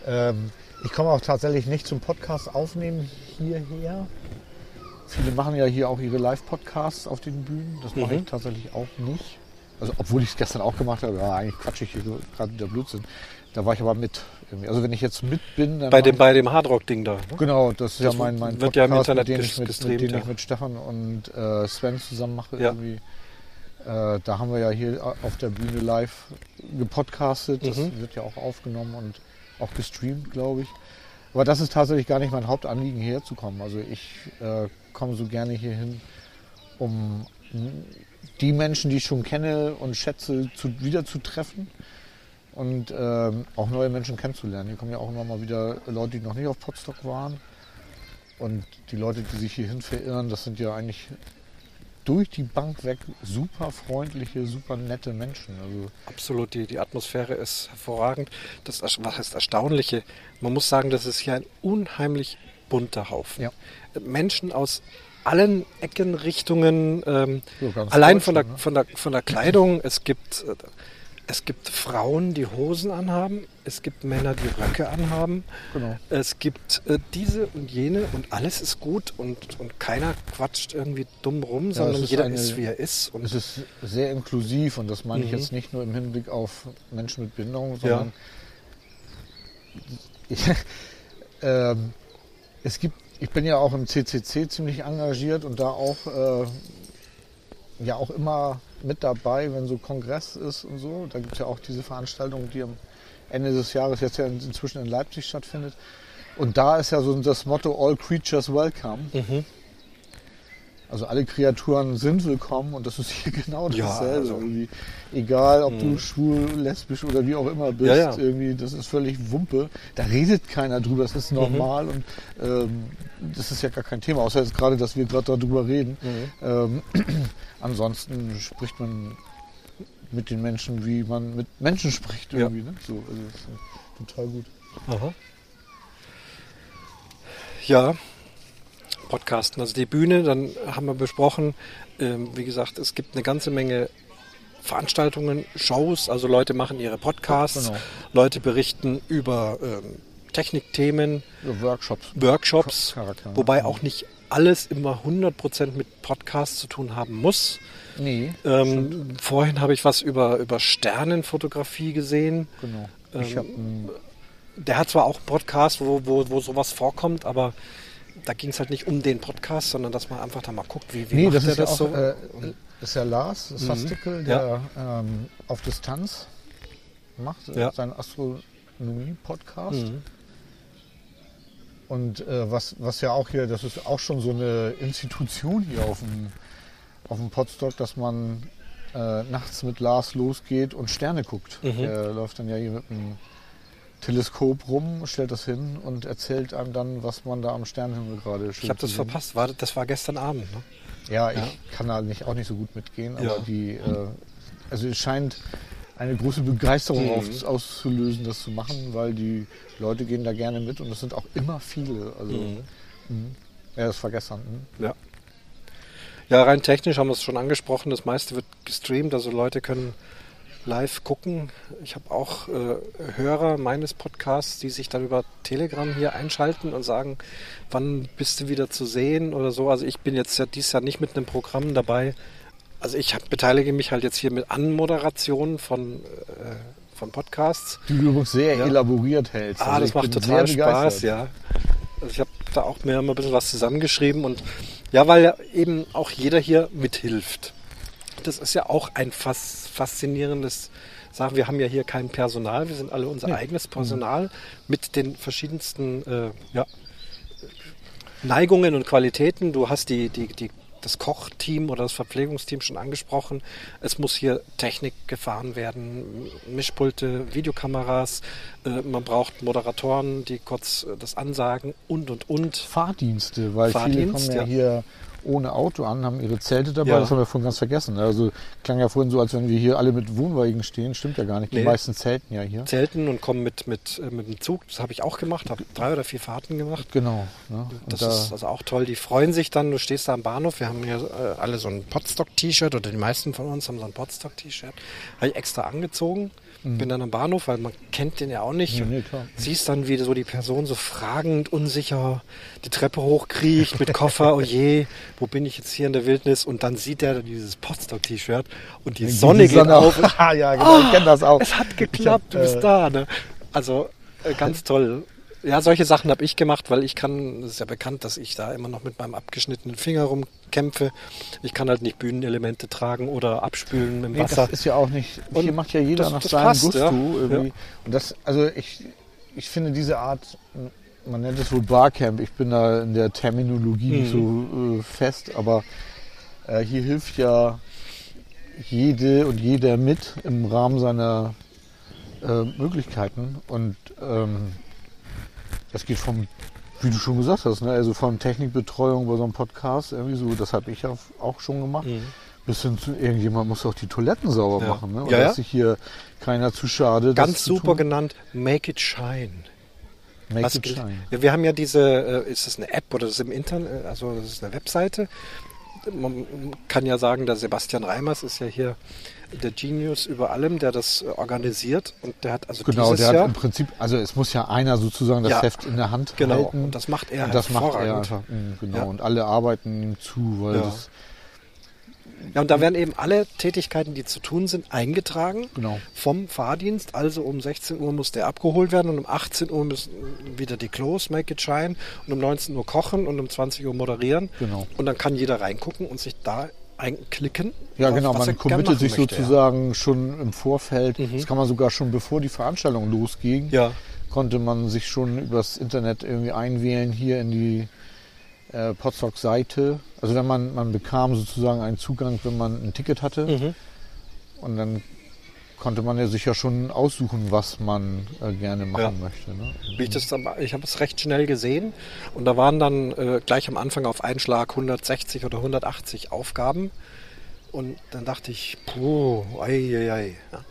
ähm, ich komme auch tatsächlich nicht zum Podcast aufnehmen hierher. Viele machen ja hier auch ihre Live-Podcasts auf den Bühnen. Das mache Mhm. ich tatsächlich auch nicht. Also obwohl ich es gestern auch gemacht habe, ja, eigentlich quatsche ich hier gerade der Blödsinn. Da war ich aber mit. Also wenn ich jetzt mit bin, dann Bei dem, bei dem Hardrock-Ding da. Ne? Genau, das ist Das ja mein, mein wird ja im Internet mit dem, ich mit, gestreamt, mit dem ja. ich mit Stefan und äh, Sven zusammen mache. Ja. Irgendwie. Äh, da haben wir ja hier auf der Bühne live gepodcastet. Das Mhm. wird ja auch aufgenommen und auch gestreamt, glaube ich. Aber das ist tatsächlich gar nicht mein Hauptanliegen, hierher zu kommen. Also ich äh, komme so gerne hier hin, um die Menschen, die ich schon kenne und schätze, zu, wieder zu treffen und ähm, auch neue Menschen kennenzulernen. Hier kommen ja auch immer mal wieder Leute, die noch nicht auf Potsdok waren. Und die Leute, die sich hierhin verirren, das sind ja eigentlich durch die Bank weg super freundliche, super nette Menschen. Also Absolut, die, die Atmosphäre ist hervorragend. Das was heißt Erstaunliche? Man muss sagen, das ist hier ein unheimlich bunter Haufen. Ja. Menschen aus allen Ecken, Richtungen, ähm, ganz allein von der, ne? von, der, von der Kleidung. Es gibt, äh, es gibt Frauen, die Hosen anhaben. Es gibt Männer, die Röcke anhaben. Genau. Es gibt äh, diese und jene und alles ist gut und, und keiner quatscht irgendwie dumm rum, sondern ist jeder eine- ist, wie er ist. Und es ist sehr inklusiv und das meine ich Mhm. jetzt nicht nur im Hinblick auf Menschen mit Behinderung, Ja. sondern ich, ähm, es gibt, ich bin ja auch im CCC ziemlich engagiert und da auch äh, ja auch immer mit dabei, wenn so Kongress ist und so. Da gibt es ja auch diese Veranstaltung, die am Ende des Jahres jetzt ja in- inzwischen in Leipzig stattfindet. Und da ist ja so das Motto All Creatures Welcome. Mhm. Also alle Kreaturen sind willkommen und das ist hier genau Ja, dasselbe. also- irgendwie. Egal, ob du Mhm. schwul, lesbisch oder wie auch immer bist, Ja, ja. irgendwie, das ist völlig Wumpe. Da redet keiner drüber, das ist normal Mhm. und ähm, das ist ja gar kein Thema, außer jetzt gerade, dass wir gerade darüber reden. Mhm. Ähm, ansonsten spricht man mit den Menschen, wie man mit Menschen spricht Ja. irgendwie. Ne? So, also das ist total gut. Aha. Ja, Podcasten, also die Bühne, dann haben wir besprochen, ähm, wie gesagt, es gibt eine ganze Menge Veranstaltungen, Shows, also Leute machen ihre Podcasts, Genau. Leute berichten über ähm, Technikthemen, Workshops. Workshops, Charakter, wobei auch nicht alles immer 100% mit Podcasts zu tun haben muss. Nee, Ähm, vorhin habe ich was über, über Sternenfotografie gesehen. genau. Ich ähm, einen Der hat zwar auch einen Podcast, wo, wo, wo sowas vorkommt, aber da ging es halt nicht um den Podcast, sondern dass man einfach da mal guckt, wie, wie Nee, macht das der ist ja das auch, so. äh, ist ja Lars Sastickel, der ähm, auf Distanz macht, äh, Ja. seinen Astronomie-Podcast. Mhm. Und äh, was, was ja auch hier, das ist auch schon so eine Institution hier auf dem, auf dem Podstock, dass man äh, nachts mit Lars losgeht und Sterne guckt. Mhm. Der läuft dann ja hier mit einem Teleskop rum, stellt das hin und erzählt einem dann, was man da am Sternenhimmel gerade schön Ich habe das verpasst. War, das war gestern Abend. Ne? Ja, Ja. ich kann da nicht, auch nicht so gut mitgehen, aber Ja. die, äh, also es scheint eine große Begeisterung Mhm. aus, auszulösen, das zu machen, weil die Leute gehen da gerne mit und es sind auch immer viele. Also, Mhm. mhm. Ja, das war gestern. mhm. Ja. Ja, rein technisch haben wir es schon angesprochen. Das meiste wird gestreamt, also Leute können live gucken. Ich habe auch äh, Hörer meines Podcasts, die sich dann über Telegram hier einschalten und sagen, wann bist du wieder zu sehen oder so. Also ich bin jetzt ja dieses Jahr nicht mit einem Programm dabei. Also ich hab, beteilige mich halt jetzt hier mit Anmoderationen von, äh, von Podcasts. Die du sehr Ja. elaboriert hältst. Ah, Also das macht total Spaß, ja. Also ich habe da auch mir immer ein bisschen was zusammengeschrieben und ja, weil ja eben auch jeder hier mithilft. Das ist ja auch ein fas faszinierendes Sachen. Wir haben ja hier kein Personal, wir sind alle unser Nee. eigenes Personal mit den verschiedensten äh, ja, Neigungen und Qualitäten. Du hast die, die, die, das Kochteam oder das Verpflegungsteam schon angesprochen. Es muss hier Technik gefahren werden, Mischpulte, Videokameras. Äh, man braucht Moderatoren, die kurz äh, das ansagen und, und, und. Fahrdienste, weil viele Fahrdienst, kommen ja, ja. hier ohne Auto an, haben ihre Zelte dabei. Ja. Das haben wir vorhin ganz vergessen. Also klang ja vorhin so, als wenn wir hier alle mit Wohnwagen stehen. Stimmt ja gar nicht. Die Nee. meisten zelten ja hier. Zelten und kommen mit, mit, äh, mit dem Zug. Das habe ich auch gemacht, habe drei oder vier Fahrten gemacht. Genau. Ne? Das da, ist also auch toll. Die freuen sich dann. Du stehst da am Bahnhof. Wir haben hier äh, alle so ein Podstock-T-Shirt oder die meisten von uns haben so ein Podstock-T-Shirt. Habe ich extra angezogen. Bin dann am Bahnhof, weil man kennt den ja auch nicht. Ja, nee. Siehst dann, wie so die Person so fragend, unsicher die Treppe hochkriecht mit Koffer. oh je, wo bin ich jetzt hier in der Wildnis? Und dann sieht er dieses Podstock-T-Shirt und die Dann geht Sonne die geht Sonne auf. auf. ja, genau, ich kenne das auch. Es hat geklappt, du hab, bist äh, da. Ne? Also äh, ganz toll. Ja, solche Sachen habe ich gemacht, weil ich kann, es ist ja bekannt, dass ich da immer noch mit meinem abgeschnittenen Finger rumkämpfe. Ich kann halt nicht Bühnenelemente tragen oder abspülen mit dem Nee, Wasser. das ist ja auch nicht. Und hier macht ja jeder das- nach das seinem passt, Gusto ja. irgendwie. Ja. Und das, also ich, ich finde diese Art, man nennt es wohl Barcamp. Ich bin da in der Terminologie nicht so Mhm. äh, fest, aber Äh, hier hilft ja jede und jeder mit im Rahmen seiner äh, Möglichkeiten. Und ähm, das geht vom, wie du schon gesagt hast, ne? also von Technikbetreuung bei so einem Podcast, irgendwie so, das habe ich ja auch schon gemacht. Mhm. Bis hin zu irgendjemand muss auch die Toiletten sauber Ja. machen. Ne? Und Ja, dass sich hier keiner zu schade. Ganz super genannt, Make It Shine. Make Was it shine. Wir haben ja diese, äh, ist das eine App oder ist das im Internet, also das ist eine Webseite. Man kann ja sagen, der Sebastian Reimers ist ja hier der Genius über allem, der das äh, organisiert und der hat also Genau, dieses der hat Jahr, im Prinzip, also es muss ja einer sozusagen das Ja. Heft in der Hand genau, halten. und das macht er und das macht er einfach. mh, Genau. Ja. Und alle arbeiten ihm zu, weil Ja. das Ja, und da werden eben alle Tätigkeiten, die zu tun sind, eingetragen Genau. vom Fahrdienst. Also um 16 Uhr muss der abgeholt werden und um 18 Uhr müssen wieder die Klos, Make It Shine und um 19 Uhr kochen und um 20 Uhr moderieren. Genau. Und dann kann jeder reingucken und sich da einklicken. Ja, genau, man committet sich möchte, sozusagen schon im Vorfeld. Mhm. Das kann man sogar schon bevor die Veranstaltung losging, Ja. konnte man sich schon übers Internet irgendwie einwählen hier in die äh, Potsdok-Seite. Also wenn man, man bekam sozusagen einen Zugang, wenn man ein Ticket hatte. Ja. Mhm. Und dann konnte man ja sich ja schon aussuchen, was man äh, gerne machen Ja. möchte. Ne? Ich das ich habe es recht schnell gesehen und da waren dann äh, gleich am Anfang auf einen Schlag 160 oder 180 Aufgaben und dann dachte ich, puh, ei, ei, ei. Ja.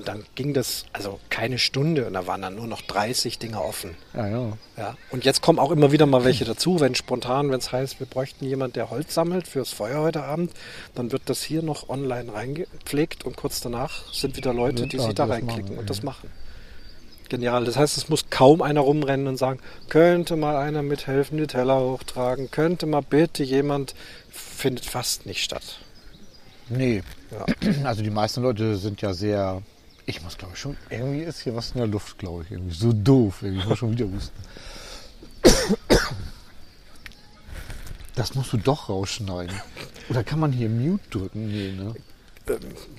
Und dann ging das, also keine Stunde und da waren dann nur noch 30 Dinge offen. Ja, ja. Ja. Und jetzt kommen auch immer wieder mal welche dazu, wenn spontan, wenn es heißt, wir bräuchten jemand, der Holz sammelt fürs Feuer heute Abend, dann wird das hier noch online reingepflegt und kurz danach sind wieder Leute, die da, sich da reinklicken und das machen. Genial. Das heißt, es muss kaum einer rumrennen und sagen, könnte mal einer mithelfen, die Teller hochtragen, könnte mal bitte jemand, findet fast nicht statt. Nee, Ja. also die meisten Leute sind ja sehr. Ich muss glaube ich schon. Irgendwie ist hier was in der Luft, glaube ich. Irgendwie so doof. Irgendwie. Ich muss schon wieder husten. Das musst du doch rausschneiden. Oder kann man hier Mute drücken? Nee, ne?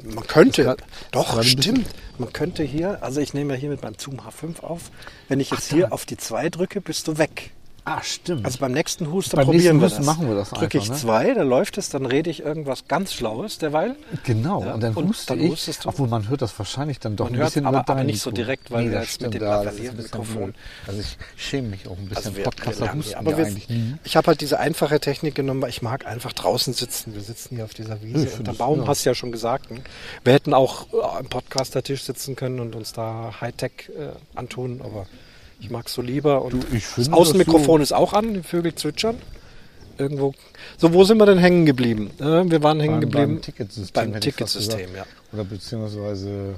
Man könnte, grad- doch, stimmt. Man könnte hier, also ich nehme ja hier mit meinem Zoom H5 auf, wenn ich jetzt hier auf die 2 drücke, bist du weg. Ah, stimmt. Also beim nächsten Huster Beim probieren nächsten wir Husten das. machen wir das Drücke ich ne? zwei, da läuft es, dann rede ich irgendwas ganz Schlaues derweil. Genau, Ja, und dann und huste dann ich, du. obwohl man hört das wahrscheinlich dann doch Man ein hört bisschen aber- über dein aber nicht so direkt, weil wir das jetzt mit dem ja, bisschen blöd. Also ich schäme mich auch ein bisschen. Also wir, Podcaster wir, husten aber ja wir, eigentlich nie. ich habe halt diese einfache Technik genommen, weil ich mag einfach draußen sitzen. Wir sitzen hier auf dieser Wiese. Find Unter Baum ja. hast du ja schon gesagt. ne? Wir hätten auch äh, am Podcaster-Tisch sitzen können und uns da Hightech äh, antun, aber ich mag so lieber. Und Du, ich das Außenmikrofon das ist auch an, die Vögel zwitschern. Irgendwo. So, wo sind wir denn hängen geblieben? Äh, wir waren hängen Beim- geblieben beim Ticketsystem Beim Ticketsystem, ja. Oder beziehungsweise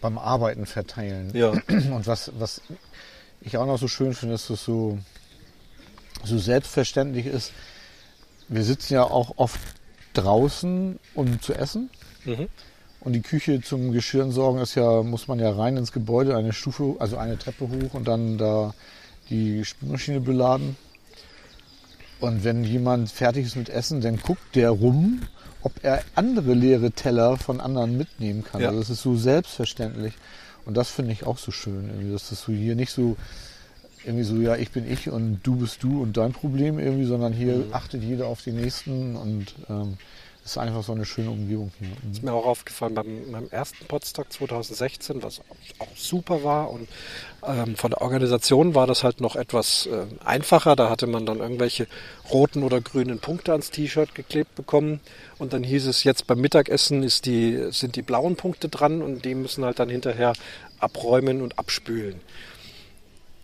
beim Arbeiten verteilen. Ja. Und was, was ich auch noch so schön finde, ist, dass es so, so selbstverständlich ist. Wir sitzen ja auch oft draußen, um zu essen. Mhm. Und die Küche zum Geschirr sorgen ist ja, muss man ja rein ins Gebäude, eine Stufe, also eine Treppe hoch und dann da die Spülmaschine beladen. Und wenn jemand fertig ist mit Essen, dann guckt der rum, ob er andere leere Teller von anderen mitnehmen kann. Ja. Also das ist so selbstverständlich. Und das finde ich auch so schön, dass das so hier nicht so irgendwie so, ja, ich bin ich und du bist du und dein Problem irgendwie, sondern hier Mhm. achtet jeder auf den nächsten und ähm, ist einfach so eine schöne Umgebung hier. Ist mir auch aufgefallen beim, beim ersten Podstock 2016, was auch super war. Und ähm, von der Organisation war das halt noch etwas äh, einfacher. Da hatte man dann irgendwelche roten oder grünen Punkte ans T-Shirt geklebt bekommen. Und dann hieß es, jetzt beim Mittagessen ist die, sind die blauen Punkte dran und die müssen halt dann hinterher abräumen und abspülen.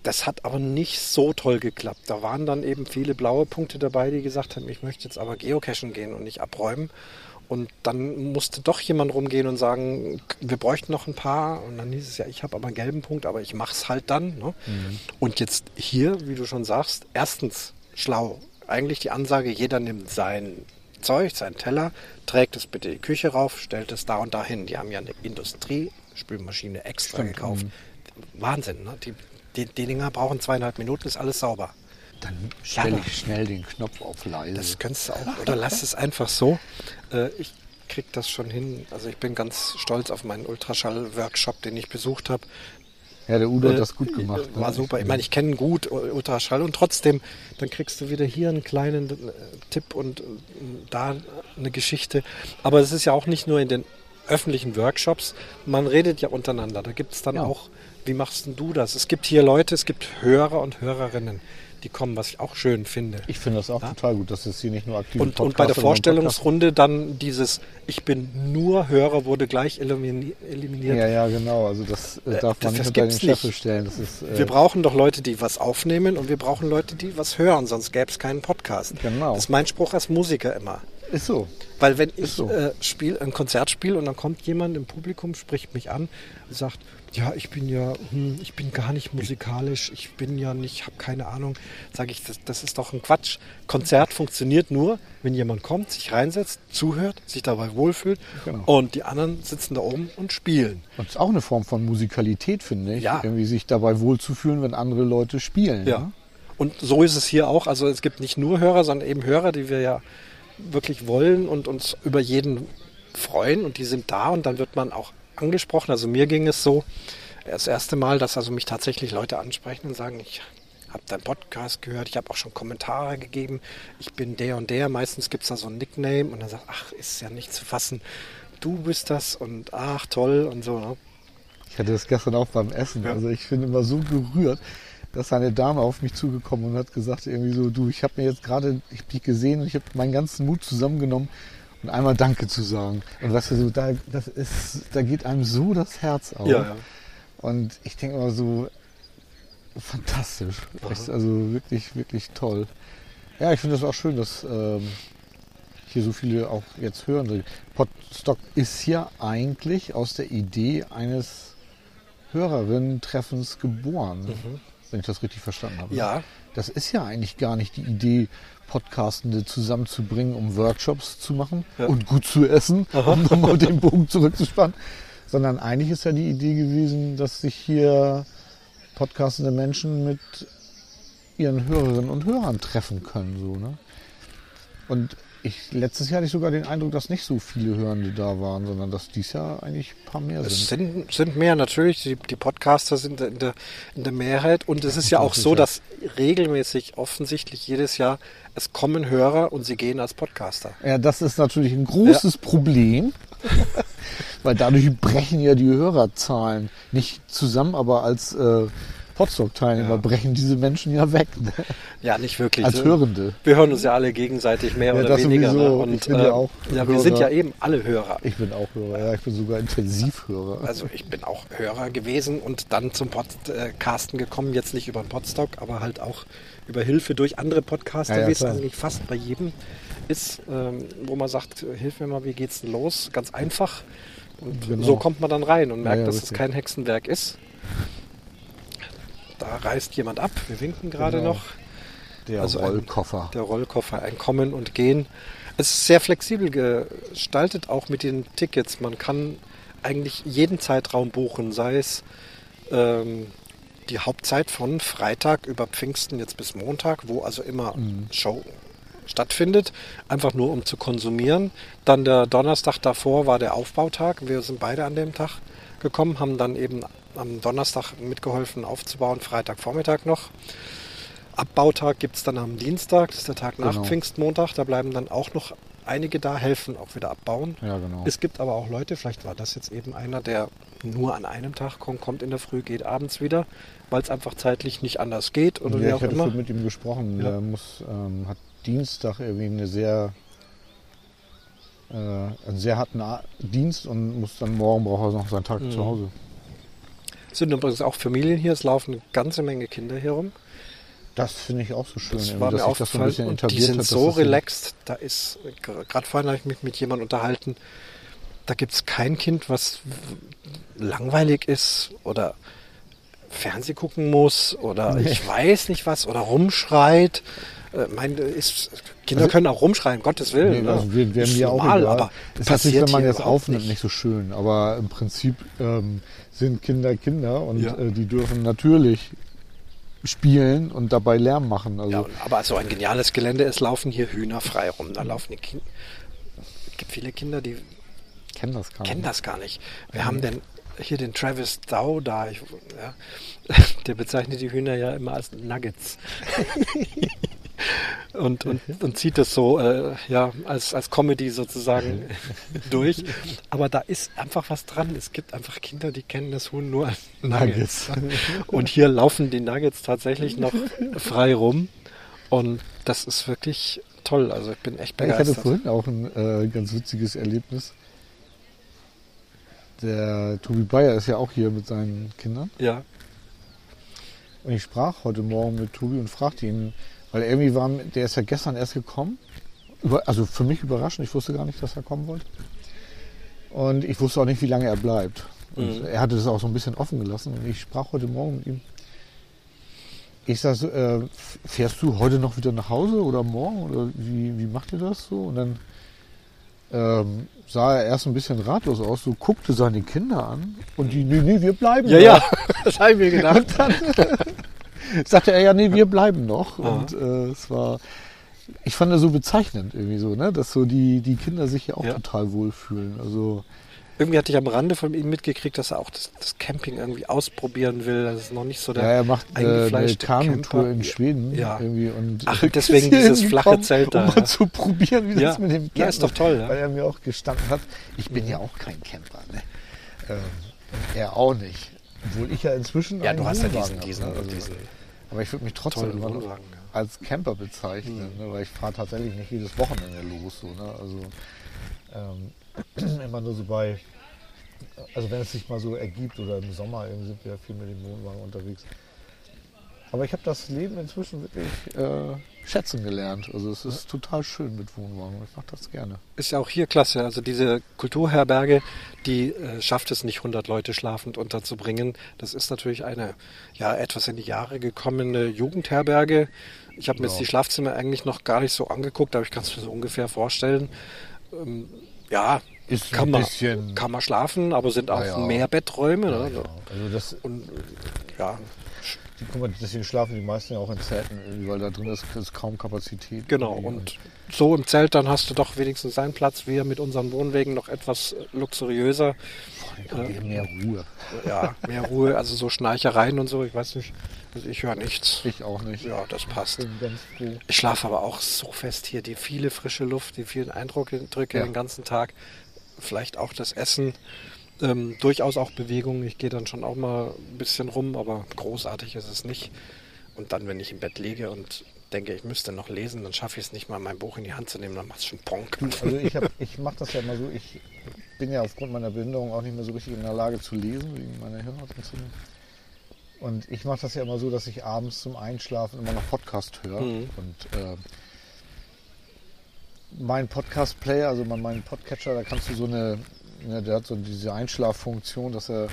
Das hat aber nicht so toll geklappt. Da waren dann eben viele blaue Punkte dabei, die gesagt haben, ich möchte jetzt aber geocachen gehen und nicht abräumen. Und dann musste doch jemand rumgehen und sagen, wir bräuchten noch ein paar. Und dann hieß es ja, ich habe aber einen gelben Punkt, aber ich mach's halt dann. Ne? Und jetzt hier, wie du schon sagst, erstens schlau. Eigentlich die Ansage, jeder nimmt sein Zeug, seinen Teller, trägt es bitte in die Küche rauf, stellt es da und da hin. Die haben ja eine Industriespülmaschine extra Stimmt, gekauft. Wahnsinn, ne? Die, die, die Dinger brauchen zweieinhalb Minuten, ist alles sauber. Dann stelle ich schnell den Knopf auf leise. Das könntest du auch. Oder lass es einfach so. Äh, ich krieg das schon hin. Also ich bin ganz stolz auf meinen Ultraschall-Workshop, den ich besucht habe. Ja, der Udo hat Äh, das gut gemacht. ne? War super. Ich meine, ich kenne gut, Ultraschall, und trotzdem, dann kriegst du wieder hier einen kleinen äh, Tipp und äh, da eine Geschichte. Aber es ist ja auch nicht nur in den öffentlichen Workshops, man redet ja untereinander. Da gibt es dann Ja. auch, wie machst denn du das? Es gibt hier Leute, es gibt Hörer und Hörerinnen, die kommen, was ich auch schön finde. Ich finde das auch Ja. total gut, dass es hier nicht nur aktiv Und, und bei der Vorstellungsrunde dann dieses Ich bin nur Hörer wurde gleich elimini- eliminiert. Ja, ja, genau. Also das äh, Äh, darf das- man nicht das unter den Scheffel stellen. Das ist, äh, Wir brauchen doch Leute, die was aufnehmen und wir brauchen Leute, die was hören, sonst gäbe es keinen Podcast. Genau. Das ist mein Spruch als Musiker immer. ist so. Weil wenn ich so. äh, spiel, ein Konzert spiele und dann kommt jemand im Publikum, spricht mich an und sagt, ja, ich bin ja, hm, ich bin gar nicht musikalisch, ich bin ja nicht, habe keine Ahnung, sage ich, das, das ist doch ein Quatsch. Konzert funktioniert nur, wenn jemand kommt, sich reinsetzt, zuhört, sich dabei wohlfühlt Genau. und die anderen sitzen da oben und spielen. Und es ist auch eine Form von Musikalität, finde ich. Ja. Irgendwie sich dabei wohlzufühlen, wenn andere Leute spielen. Ja. ne? Und so ist es hier auch. Also es gibt nicht nur Hörer, sondern eben Hörer, die wir ja wirklich wollen und uns über jeden freuen und die sind da und dann wird man auch angesprochen. Also mir ging es so, das erste Mal, dass also mich tatsächlich Leute ansprechen und sagen, ich habe deinen Podcast gehört, ich habe auch schon Kommentare gegeben, ich bin der und der. Meistens gibt es da so ein Nickname und dann sagt, ach, ist ja nicht zu fassen, du bist das und ach, toll und so. Ne? Ich hatte das gestern auch beim Essen. Ja. Also ich bin immer so gerührt, dass eine Dame auf mich zugekommen und hat gesagt irgendwie so, du, ich habe mir jetzt gerade, ich hab dich gesehen und ich habe meinen ganzen Mut zusammengenommen und einmal Danke zu sagen. Und weißt du, so, da, das ist, da geht einem so das Herz auf. Ja, ja. Und ich denke immer so, fantastisch. Echt, also wirklich, wirklich toll. Ja, ich finde das auch schön, dass ähm, hier so viele auch jetzt hören. Podstock ist ja eigentlich aus der Idee eines Hörerinnen-Treffens geboren, wenn ich das richtig verstanden habe. Ja, Das ist ja eigentlich gar nicht die Idee, Podcastende zusammenzubringen, um Workshops zu machen Ja. und gut zu essen, um nochmal den Bogen zurückzuspannen. Sondern eigentlich ist ja die Idee gewesen, dass sich hier podcastende Menschen mit ihren Hörerinnen und Hörern treffen können. So, ne? Und ich, letztes Jahr hatte ich sogar den Eindruck, dass nicht so viele Hörende da waren, sondern dass dies Jahr eigentlich ein paar mehr Es sind. sind, sind mehr natürlich, die, die Podcaster sind in der, in der Mehrheit und es ist ja auch so, dass regelmäßig offensichtlich jedes Jahr es kommen Hörer und sie gehen als Podcaster. Ja, das ist natürlich ein großes Problem, weil dadurch brechen ja die Hörerzahlen nicht zusammen, aber als äh, Podstock-Teilnehmer Ja. brechen diese Menschen ja weg ne? Ja, nicht wirklich. als Hörende. Wir hören uns ja alle gegenseitig mehr Ja, oder das weniger. Ne? Ich Und, bin ja auch ja, wir sind ja Hörer. eben alle Hörer. Ich bin auch Hörer, ja, ich bin sogar Intensivhörer. Also ich bin auch Hörer gewesen und dann zum Podcasten gekommen, jetzt nicht über den Podstock, aber halt auch über Hilfe durch andere Podcaster, Ja, wie es eigentlich fast bei jedem ist, ähm, wo man sagt, hilf mir mal, wie geht's denn los? Ganz einfach. Und Genau. so kommt man dann rein und merkt, dass es kein Hexenwerk ist. Da reist jemand ab, wir winken gerade Genau. noch. Der also ein- Rollkoffer. Der Rollkoffer, ein Kommen und Gehen. Es ist sehr flexibel gestaltet, auch mit den Tickets. Man kann eigentlich jeden Zeitraum buchen, sei es ähm, die Hauptzeit von Freitag über Pfingsten jetzt bis Montag, wo also immer Show stattfindet, einfach nur um zu konsumieren. Dann der Donnerstag davor war der Aufbautag. Wir sind beide an dem Tag gekommen, haben dann eben am Donnerstag mitgeholfen aufzubauen, Freitagvormittag noch. Abbautag gibt es dann am Dienstag, das ist der Tag nach Genau. Pfingstmontag. Da bleiben dann auch noch einige da, helfen auch wieder abbauen. Ja, genau. Es gibt aber auch Leute, vielleicht war das jetzt eben einer, der nur an einem Tag kommt, kommt in der Früh, geht abends wieder, weil es einfach zeitlich nicht anders geht oder wie ja, auch ich immer. schon mit ihm gesprochen. Ja. Der muss, ähm, hat Dienstag irgendwie eine sehr, äh, einen sehr harten Dienst und muss dann morgen braucht er noch seinen Tag Mhm. zu Hause. Es sind übrigens auch Familien hier, es laufen eine ganze Menge Kinder hier rum. Das finde ich auch so schön, Das war mir so aufgefallen bisschen und die sind hat. so relaxed. Da ist, gerade vorhin habe ich mich mit jemandem unterhalten, da gibt es kein Kind, was langweilig ist oder Fernseh gucken muss oder ich weiß nicht was oder rumschreit. Äh, mein, ist, Kinder können auch rumschreien, Gottes Willen. Nee, ne? also wir, wir haben die auch normal, egal. aber ist natürlich, wenn passiert man jetzt aufnimmt, nicht. nicht. so schön. Aber im Prinzip ähm, sind Kinder Kinder und Ja. äh, die dürfen natürlich spielen und dabei Lärm machen. Also Ja, aber so ein geniales Gelände, es laufen hier Hühner frei rum. Da laufen die Kinder. Es gibt viele Kinder, die kennen das gar kennen nicht. das gar nicht. Wir haben den hier den Travis Dow da, ich, ja, der bezeichnet die Hühner ja immer als Nuggets. und, und, und zieht das so äh, ja, als, als Comedy sozusagen durch. Aber da ist einfach was dran. Es gibt einfach Kinder, die kennen das Huhn nur als Nuggets. und hier laufen die Nuggets tatsächlich noch frei rum. Und das ist wirklich toll. Also ich bin echt begeistert. Ich hatte vorhin auch ein äh, ganz witziges Erlebnis. Der Tobi Bayer ist ja auch hier mit seinen Kindern. Ja. Und ich sprach heute Morgen mit Tobi und fragte ihn, weil irgendwie war, der ist ja gestern erst gekommen. also für mich überraschend, ich wusste gar nicht, dass er kommen wollte. Und ich wusste auch nicht, wie lange er bleibt. Und mhm. er hatte das auch so ein bisschen offen gelassen. Und ich sprach heute Morgen mit ihm. Ich sag so, äh, fährst du heute noch wieder nach Hause oder morgen? Oder wie, wie macht ihr das so? Und dann ähm, sah er erst ein bisschen ratlos aus, so guckte seine Kinder an und die, nee, nee, wir bleiben. Ja, da. ja, das habe ich mir gedacht. Sagte er, ja, nee, wir bleiben noch. Aha. Und äh, es war, ich fand das so bezeichnend irgendwie so, ne, dass so die, die Kinder sich ja auch ja. total wohlfühlen. Also irgendwie hatte ich am Rande von ihm mitgekriegt, dass er auch das, das Camping irgendwie ausprobieren will. Das ist noch nicht so der Ja, er macht äh, eine Kanutour in Schweden. Ja. Irgendwie und Ach, deswegen dieses flache Zelt da. Um mal zu probieren, wie ja. das mit dem Camp ja, ist doch toll. Ja. Weil er mir auch gestanden hat, ich bin ja auch kein Camper. Ne? Ähm, er auch nicht. Obwohl ich ja inzwischen Ja, du hast ja diesen, diesen, also, diesen Aber ich würde mich trotzdem immer Wohnwagen, als Camper bezeichnen, mhm. ne? weil ich fahre tatsächlich nicht jedes Wochenende los. So, ne? Also ähm, immer nur so bei, also wenn es sich mal so ergibt oder im Sommer sind wir viel mit dem Wohnwagen unterwegs. Aber ich habe das Leben inzwischen wirklich äh, schätzen gelernt. Also es ist total schön mit Wohnwagen. Ich mache das gerne. Ist ja auch hier klasse. Also diese Kulturherberge, die äh, schafft es nicht, 100 Leute schlafend unterzubringen. Das ist natürlich eine ja etwas in die Jahre gekommene Jugendherberge. Ich habe mir genau. jetzt die Schlafzimmer eigentlich noch gar nicht so angeguckt, aber ich kann es mir so ungefähr vorstellen. Ähm, ja, ist kann, man, kann man schlafen, aber sind auch ja. mehr Betträume. Ne? Ja, also das, und ja. Guck mal, deswegen schlafen die meisten ja auch in Zelten, weil da drin ist, ist kaum Kapazität. Genau, und so im Zelt, dann hast du doch wenigstens einen Platz. Wir mit unseren Wohnwegen noch etwas luxuriöser. Boah, äh, mehr Ruhe. Ja, mehr Ruhe, also so Schnarchereien und so, ich weiß nicht. Also ich höre nichts. Ich auch nicht. Ja, das passt. Ich schlafe aber auch so fest hier. Die viele frische Luft, die vielen Eindrücke ja. den ganzen Tag. Vielleicht auch das Essen. Ähm, durchaus auch Bewegung. Ich gehe dann schon auch mal ein bisschen rum, aber großartig ist es nicht. Und dann, wenn ich im Bett liege und denke, ich müsste noch lesen, dann schaffe ich es nicht mal, mein Buch in die Hand zu nehmen, dann macht es schon Ponk. Also ich, ich mache das ja immer so, ich bin ja aufgrund meiner Behinderung auch nicht mehr so richtig in der Lage zu lesen, wegen meiner Hirnhautentzündung. Und ich mache das ja immer so, dass ich abends zum Einschlafen immer noch Podcast höre. Mhm. Und äh, mein Podcast-Player, also mein Podcatcher, da kannst du so eine, ne, der hat so diese Einschlaffunktion, dass er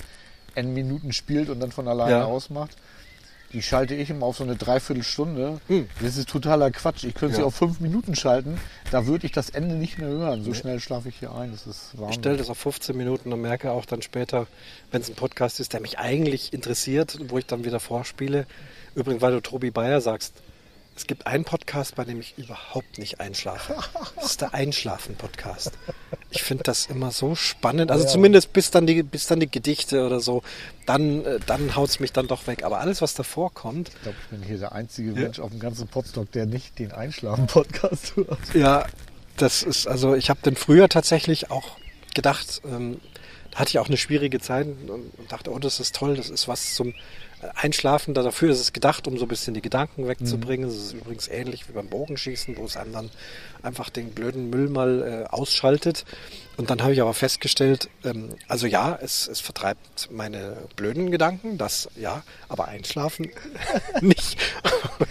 N Minuten spielt und dann von alleine ja. ausmacht die schalte ich immer auf so eine Dreiviertelstunde. Hm. Das ist totaler Quatsch. Ich könnte ja. sie auf fünf Minuten schalten. Da würde ich das Ende nicht mehr hören. So schnell schlafe ich hier ein. Das ist Wahnsinn. Ich stelle das auf 15 Minuten und merke auch dann später, wenn es ein Podcast ist, der mich eigentlich interessiert, wo ich dann wieder vorspiele. Übrigens, weil du Tobi Bayer sagst, es gibt einen Podcast, bei dem ich überhaupt nicht einschlafe. Das ist der Einschlafen-Podcast. Ich finde das immer so spannend. Also ja. zumindest bis dann die, bis dann die Gedichte oder so, dann, äh, dann haut es mich dann doch weg. Aber alles, was davor kommt. Ich glaube, ich bin hier der einzige ja. Mensch auf dem ganzen Potsdok, der nicht den Einschlafen-Podcast hört. Ja, das ist, also ich habe den früher tatsächlich auch gedacht, ähm, da hatte ich auch eine schwierige Zeit und dachte, oh, das ist toll, das ist was zum Einschlafen, dafür ist es gedacht, um so ein bisschen die Gedanken wegzubringen. Es mhm. ist übrigens ähnlich wie beim Bogenschießen, wo es einem dann einfach den blöden Müll mal äh, ausschaltet. Und dann habe ich aber festgestellt, ähm, also ja, es, es vertreibt meine blöden Gedanken, das ja, aber einschlafen nicht.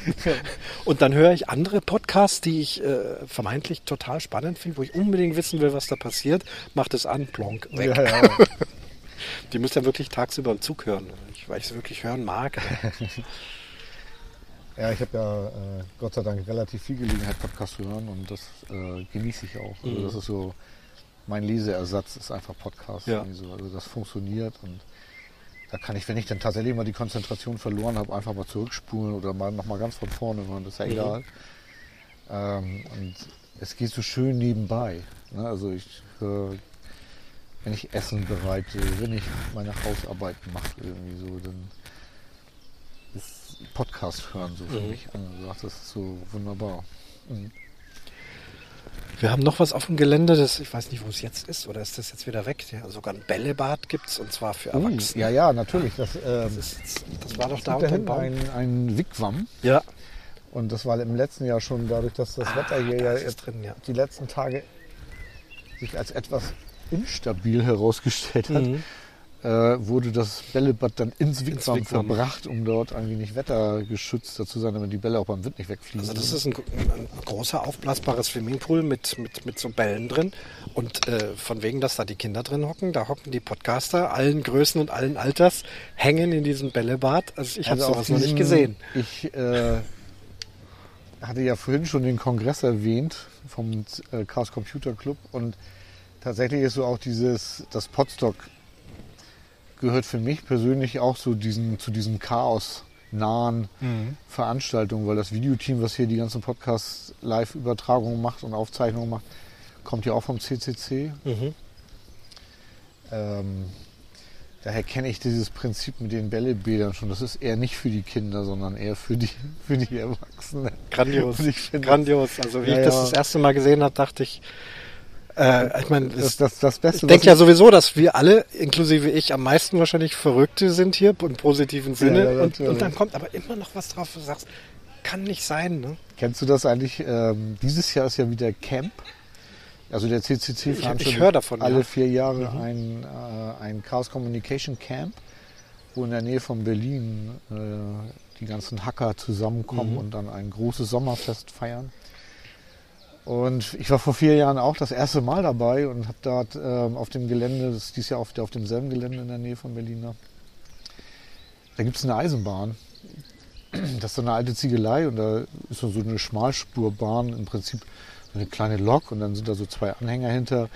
und dann höre ich andere Podcasts, die ich äh, vermeintlich total spannend finde, wo ich unbedingt wissen will, was da passiert, macht es an, plonk, weg. Ja, ja. Die muss ja wirklich tagsüber im Zug hören, weil ich es wirklich hören mag. ja, ich habe ja äh, Gott sei Dank relativ viel Gelegenheit, Podcast zu hören und das äh, genieße ich auch. Also mhm. das ist so, mein Leseersatz ist einfach Podcast. Ja. So. Also das funktioniert und da kann ich, wenn ich dann tatsächlich mal die Konzentration verloren habe, einfach mal zurückspulen oder mal nochmal ganz von vorne hören, das ist ja mhm. egal. Ähm, und es geht so schön nebenbei. Ne? Also ich höre wenn ich Essen bereite, wenn ich meine Hausarbeiten mache, irgendwie so, dann ist Podcast hören so für Mhm. mich angesagt. Das ist so wunderbar. Mhm. Wir haben noch was auf dem Gelände, das ich weiß nicht, wo es jetzt ist, oder ist das jetzt wieder weg? Ja, sogar ein Bällebad gibt's und zwar für Uh, Erwachsene. ja, ja, natürlich. Das, ähm, Das, ist, das war doch es da gibt unter dem hinten Baum. ein, ein Wigwam. Ja, Und das war im letzten Jahr schon dadurch, dass das Wetter hier Ah, da ja es drin, ja. die letzten Tage sich als etwas instabil herausgestellt hat, Mhm. äh, wurde das Bällebad dann ins Wigwam Wigwam. verbracht, um dort eigentlich nicht wettergeschützter zu sein, damit die Bälle auch beim Wind nicht wegfliegen. Also das ist ein, ein großer aufblasbares Swimmingpool mit, mit, mit so Bällen drin. Und äh, von wegen, dass da die Kinder drin hocken, da hocken die Podcaster allen Größen und allen Alters, hängen in diesem Bällebad. Also ich habe Also auf sowas noch nicht gesehen. Ich äh, hatte ja vorhin schon den Kongress erwähnt vom äh, Chaos Computer Club und tatsächlich ist so auch dieses, das Podstock gehört für mich persönlich auch so diesen, zu diesem Chaos nahen Veranstaltungen, weil das Videoteam, was hier die ganzen Podcasts Live-Übertragungen macht und Aufzeichnungen macht, kommt ja auch vom CCC. Mhm. Ähm, daher kenne ich dieses Prinzip mit den Bällebädern schon. Das ist eher nicht für die Kinder, sondern eher für die, für die Erwachsenen. Grandios. Grandios. Also wie Ja, ich das ja. das erste Mal gesehen habe, dachte ich, äh, ich meine, Das, das, das Beste, ich denke ja sowieso, dass wir alle, inklusive ich, am meisten wahrscheinlich Verrückte sind hier im positiven Sinne. ja, und, natürlich. und dann kommt aber immer noch was drauf, wo du sagst, kann nicht sein. Ne? Kennst du das eigentlich? Ähm, dieses Jahr ist ja wieder Camp. Also der CCC veranstaltet davon, alle ja. vier Jahre Mhm. ein, äh, ein Chaos Communication Camp, wo in der Nähe von Berlin äh, die ganzen Hacker zusammenkommen Mhm. und dann ein großes Sommerfest feiern. Und ich war vor vier Jahren auch das erste Mal dabei und habe dort ähm, auf dem Gelände, das ist dieses Jahr auf, auf demselben Gelände in der Nähe von Berlin, da, da gibt es eine Eisenbahn. Das ist so eine alte Ziegelei und da ist so eine Schmalspurbahn, im Prinzip so eine kleine Lok und dann sind da so zwei Anhänger hinter,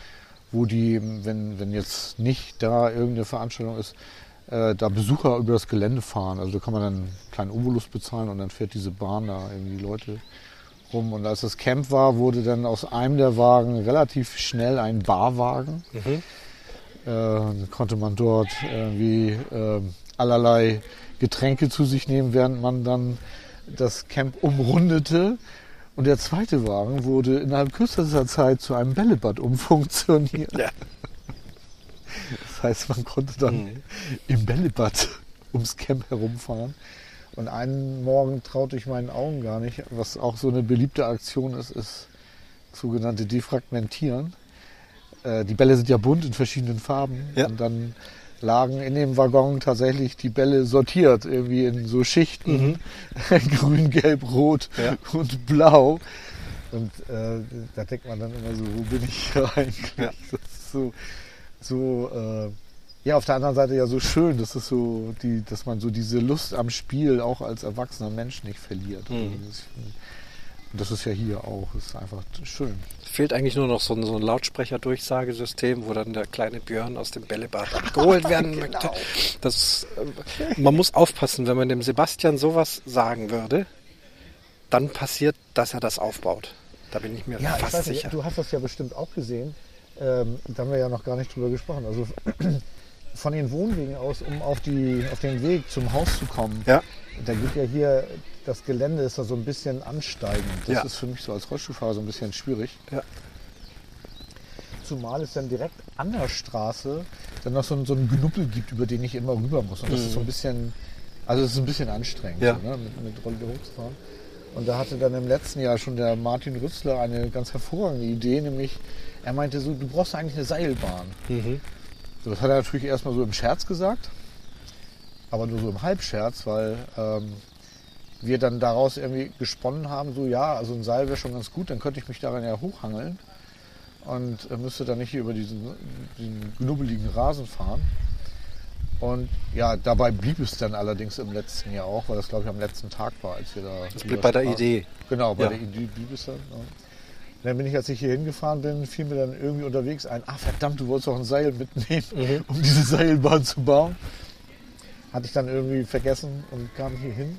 wo die, wenn, wenn jetzt nicht da irgendeine Veranstaltung ist, äh, da Besucher über das Gelände fahren. Also da kann man dann einen kleinen Obolus bezahlen und dann fährt diese Bahn da irgendwie Leute rum. Und als das Camp war, wurde dann aus einem der Wagen relativ schnell ein Barwagen. Mhm. Äh, konnte man dort irgendwie äh, allerlei Getränke zu sich nehmen, während man dann das Camp umrundete. Und der zweite Wagen wurde innerhalb kürzester Zeit zu einem Bällebad umfunktioniert. Ja. Das heißt, man konnte dann Mhm. im Bällebad ums Camp herumfahren. Und einen Morgen traute ich meinen Augen gar nicht. Was auch so eine beliebte Aktion ist, ist sogenannte Defragmentieren. Äh, die Bälle sind ja bunt in verschiedenen Farben. Ja. Und dann lagen in dem Waggon tatsächlich die Bälle sortiert, irgendwie in so Schichten. Grün, Gelb, Rot Ja. und Blau. Und äh, da denkt man dann immer so, wo bin ich hier eigentlich? Ja. Das ist so, so äh, ja, auf der anderen Seite ja so schön, das ist so, die, dass man so diese Lust am Spiel auch als erwachsener Mensch nicht verliert. Also Mhm. das, und das ist ja hier auch, ist einfach schön. Fehlt eigentlich nur noch so ein, so ein Lautsprecher-Durchsagesystem, wo dann der kleine Björn aus dem Bällebad abgeholt werden möchte. Das, äh, man muss aufpassen, wenn man dem Sebastian sowas sagen würde, dann passiert, dass er das aufbaut. Da bin ich mir Ja, ich fast weiß nicht, sicher. du hast das ja bestimmt auch gesehen. Ähm, da haben wir ja noch gar nicht drüber gesprochen. Also von den Wohnwegen aus, um auf, die, auf den Weg zum Haus zu kommen, Ja. da geht ja hier, das Gelände ist da so ein bisschen ansteigend. Das Ja. ist für mich so als Rollstuhlfahrer so ein bisschen schwierig. Ja. Zumal es dann direkt an der Straße dann noch so, ein- so einen Knuppel gibt, über den ich immer rüber muss. Und das ist so ein bisschen, also es ist ein bisschen anstrengend, Mhm. Ja. so, ne, mit, mit Rolle hochzufahren. Und da hatte dann im letzten Jahr schon der Martin Rützler eine ganz hervorragende Idee, nämlich er meinte so, du brauchst eigentlich eine Seilbahn. Mhm. Das hat er natürlich erstmal so im Scherz gesagt, aber nur so im Halbscherz, weil ähm, wir dann daraus irgendwie gesponnen haben, so ja, also ein Seil wäre schon ganz gut, dann könnte ich mich daran ja hochhangeln und äh, müsste dann nicht hier über diesen, diesen knubbeligen Rasen fahren. Und ja, dabei blieb es dann allerdings im letzten Jahr auch, weil das glaube ich am letzten Tag war, als wir da. Das blieb bei der Idee. Genau, bei Ja. der Idee blieb es dann. Ja. Und dann bin ich, als ich hier hingefahren bin, fiel mir dann irgendwie unterwegs ein, ah verdammt, du wolltest auch ein Seil mitnehmen, Mhm. um diese Seilbahn zu bauen. Hatte ich dann irgendwie vergessen und kam hier hin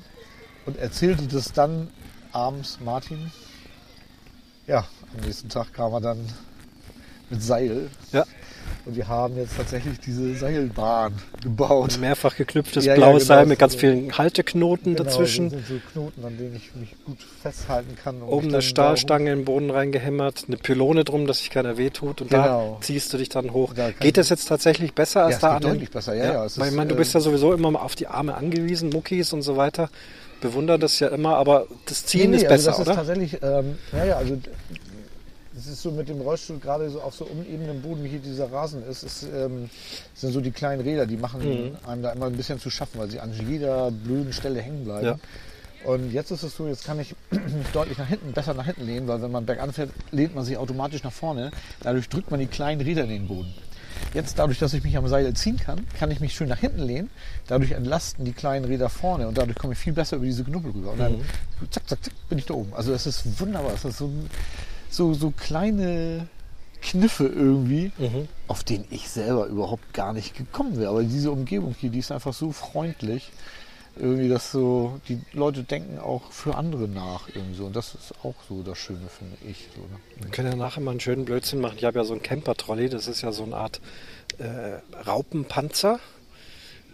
und erzählte das dann abends Martin. Ja, am nächsten Tag kam er dann mit Seil. Ja. Und wir haben jetzt tatsächlich diese Seilbahn gebaut. Ein mehrfach geknüpftes Ja, ja, blaues genau, Seil mit ganz so- vielen Halteknoten Genau, dazwischen. Das sind so Knoten, an denen ich mich gut festhalten kann. Oben eine Stahlstange in den Boden reingehämmert, eine Pylone drum, dass sich keiner wehtut und Genau. da ziehst du dich dann hoch. Da Geht das jetzt tatsächlich besser Ja, als es da geht an? deutlich besser, ja, ja, Weil ich ist, meine, du äh, bist ja sowieso immer mal auf die Arme angewiesen, Muckis und so weiter. Bewundere das ja immer, aber das Ziehen ist also besser, das ist oder? tatsächlich, ähm, ja, ja, also das ist so mit dem Rollstuhl gerade so auf so unebenem Boden, wie hier dieser Rasen ist, ist ähm, sind so die kleinen Räder, die machen Mhm. einem da immer ein bisschen zu schaffen, weil sie an jeder blöden Stelle hängen bleiben. Ja. Und jetzt ist es so, jetzt kann ich deutlich nach hinten, besser nach hinten lehnen, weil wenn man bergan fährt, lehnt man sich automatisch nach vorne. Dadurch drückt man die kleinen Räder in den Boden. Jetzt dadurch, dass ich mich am Seil ziehen kann, kann ich mich schön nach hinten lehnen. Dadurch entlasten die kleinen Räder vorne und dadurch komme ich viel besser über diese Knubbel rüber. Und dann Mhm. zack, zack, zack, bin ich da oben. Also das ist wunderbar. Das ist so, so, so kleine Kniffe irgendwie, Mhm. auf denen ich selber überhaupt gar nicht gekommen wäre. Aber diese Umgebung hier, die ist einfach so freundlich. Irgendwie, dass so, die Leute denken auch für andere nach irgendwie so. Und das ist auch so das Schöne, finde ich. So, ne? Wir können ja nachher mal einen schönen Blödsinn machen. Ich habe ja so einen Camper-Trolley, das ist ja so eine Art äh, Raupenpanzer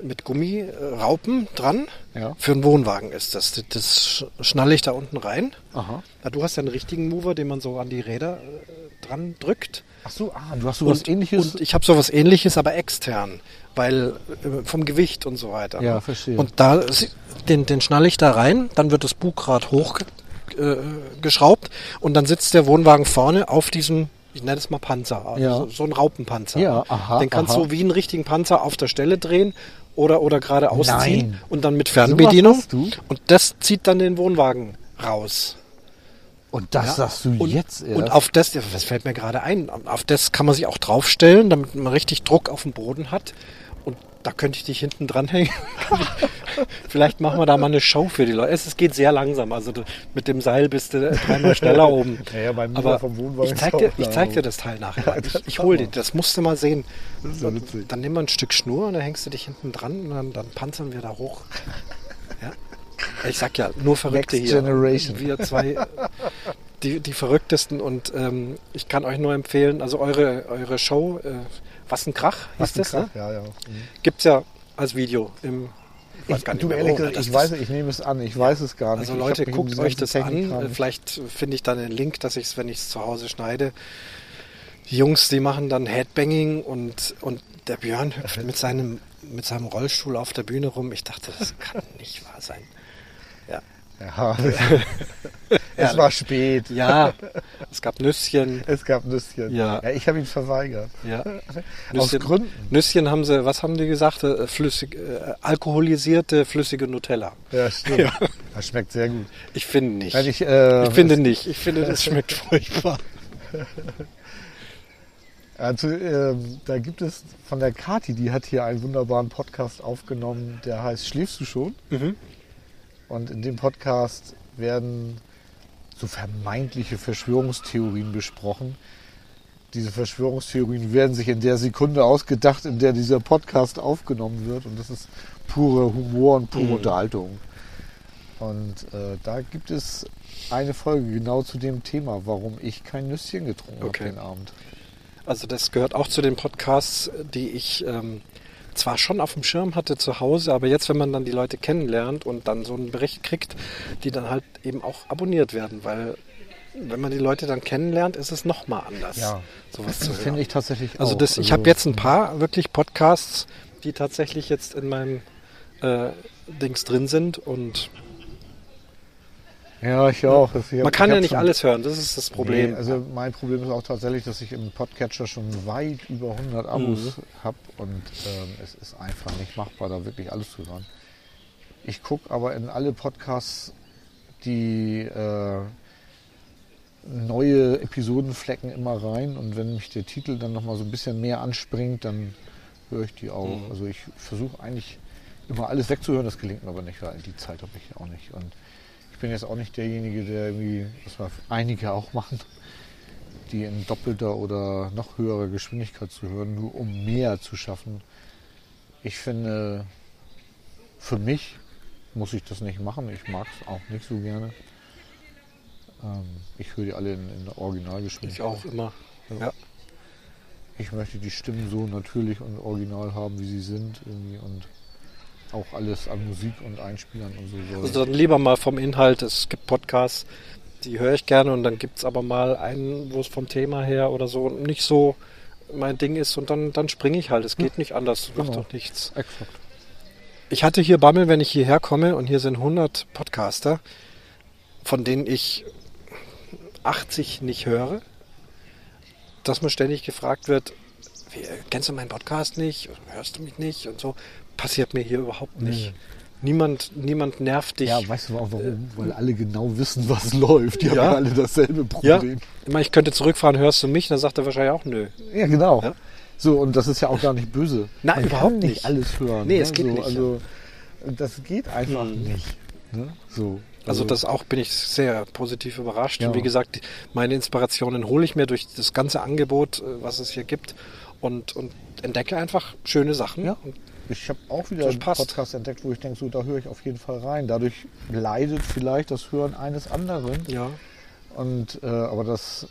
mit Gummiraupen dran. Ja. Für einen Wohnwagen ist das. Das- schnalle ich da unten rein. Aha. Ja, du hast ja einen richtigen Mover, den man so an die Räder äh, dran drückt. Ach so, ah, du hast sowas und, ähnliches. Und ich habe sowas ähnliches, aber extern, weil äh, vom Gewicht und so weiter. Ja, verstehe. Und da den, den schnalle ich da rein, dann wird das Bugrad hochgeschraubt äh, und dann sitzt der Wohnwagen vorne auf diesem, ich nenne es mal Panzer, also Ja. so, so ein Raupenpanzer. Ja, aha, Den kannst aha. du wie einen richtigen Panzer auf der Stelle drehen oder, oder geradeaus Nein. ziehen und dann mit Fernbedienung. du? Und das zieht dann den Wohnwagen raus. Und das Ja. sagst du und, jetzt erst. Und auf das, das fällt mir gerade ein, auf das kann man sich auch draufstellen, damit man richtig Druck auf dem Boden hat. Da könnte ich dich hinten dranhängen. Vielleicht machen wir da mal eine Show für die Leute. Es, es geht sehr langsam. Also du, mit dem Seil bist du dreimal schneller oben. Ja, ja, beim Aber vom Wohnwagen ich zeig, dir, ich zeig dir das Teil nachher. das Ich, ich hol dir, das musst du mal sehen. Das ist witzig. Dann nimm mal ein Stück Schnur und dann hängst du dich hinten dran und dann, dann panzern wir da hoch. Ja? Ich sag ja, nur Verrückte Next hier. generation. Wir zwei, die, die Verrücktesten und ähm, ich kann euch nur empfehlen, also eure, eure Show, äh, Was ein Krach hieß das, ne? Ja, ja. Gibt's ja als Video im Ich, du, ehrlich gesagt, das ich ist- weiß, es, ich nehme es an, ich weiß es gar nicht. Also Leute, guckt euch das an. Technikkram- Äh, Vielleicht finde ich dann einen Link, dass ich es, wenn ich es zu Hause schneide. Die Jungs, die machen dann Headbanging und, und der Björn hüpft mit seinem, mit seinem Rollstuhl auf der Bühne rum. Ich dachte, das kann nicht wahr sein. Ja. Ja, es war spät. Ja, es gab Nüsschen. Es gab Nüsschen. Ja. ich habe ihn verweigert. Ja. Aus Gründen. Nüsschen haben sie, was haben die gesagt? Äh, Flüssig, äh, alkoholisierte flüssige Nutella. Ja, stimmt. Das schmeckt sehr gut. Ich finde nicht. Ich, äh, ich finde nicht. Ich finde, das schmeckt furchtbar. Also, ähm, da gibt es von der Kati, die hat hier einen wunderbaren Podcast aufgenommen, der heißt Schläfst du schon? Mhm. Und in dem Podcast werden so vermeintliche Verschwörungstheorien besprochen. Diese Verschwörungstheorien werden sich in der Sekunde ausgedacht, in der dieser Podcast aufgenommen wird. Und das ist pure Humor und pure Mhm. Unterhaltung. Und äh, da gibt es eine Folge genau zu dem Thema, warum ich kein Nüsschen getrunken Okay. habe den Abend. Also das gehört auch zu den Podcasts, die ich ähm, zwar schon auf dem Schirm hatte zu Hause, aber jetzt, wenn man dann die Leute kennenlernt und dann so einen Bericht kriegt, die dann halt eben auch abonniert werden, weil wenn man die Leute dann kennenlernt, ist es nochmal anders, Ja. sowas zu Das hören. finde ich tatsächlich Also das, ich habe jetzt ein paar wirklich Podcasts, die tatsächlich jetzt in meinem äh, Dings drin sind und Ja, ich auch. Das- ich hab- man kann ja nicht schon- alles hören, das ist das Problem. Nee, also mein Problem ist auch tatsächlich, dass ich im Podcatcher schon weit über 100 Abos Mhm. habe und ähm, es ist einfach nicht machbar, da wirklich alles zu hören. Ich gucke aber in alle Podcasts, die äh, neue Episodenflecken immer rein und wenn mich der Titel dann nochmal so ein bisschen mehr anspringt, dann höre ich die auch. Mhm. Also ich versuche eigentlich immer alles wegzuhören, das gelingt mir aber nicht, weil die Zeit habe ich auch nicht. Und ich bin jetzt auch nicht derjenige, der irgendwie, was einige auch machen, die in doppelter oder noch höherer Geschwindigkeit zu hören, nur um mehr zu schaffen. Ich finde, für mich muss ich das nicht machen. Ich mag es auch nicht so gerne. Ähm, ich höre die alle in, in der Ich Originalgeschwindigkeit. auch immer. Ja. ich möchte die Stimmen so natürlich und original haben, wie sie sind irgendwie und auch alles an Musik und Einspielern und so soll. Also dann lieber mal vom Inhalt. Es gibt Podcasts, die höre ich gerne und dann gibt es aber mal einen, wo es vom Thema her oder so nicht so mein Ding ist und dann, dann springe ich halt. Es geht nicht anders, macht Genau. doch nichts. Exakt. Ich hatte hier Bammel, wenn ich hierher komme und hier sind 100 Podcaster, von denen ich 80 nicht höre, dass mir ständig gefragt wird, wie, kennst du meinen Podcast nicht? Hörst du mich nicht? Und so passiert mir hier überhaupt nicht. Nee. Niemand, niemand nervt dich. Ja, weißt du auch warum? Weil alle genau wissen, was läuft. Die haben Ja. ja alle dasselbe Ja, Problem. ich meine, ich könnte zurückfahren, hörst du mich? Dann sagt er wahrscheinlich auch nö. Ja, genau. Ja. So, und das ist ja auch gar nicht böse. Nein, Man überhaupt nicht alles hören. Nee, ne? es geht so, nicht, Also, das geht einfach Hm. nicht. Ne? So. Also das auch bin ich sehr positiv überrascht. Ja. Und wie gesagt, meine Inspirationen hole ich mir durch das ganze Angebot, äh, was es hier gibt und, und entdecke einfach schöne Sachen. Ja. Und Ich habe auch wieder einen. Podcast entdeckt, wo ich denke, so, da höre ich auf jeden Fall rein. Dadurch leidet vielleicht das Hören eines anderen. ja, Und, äh, aber das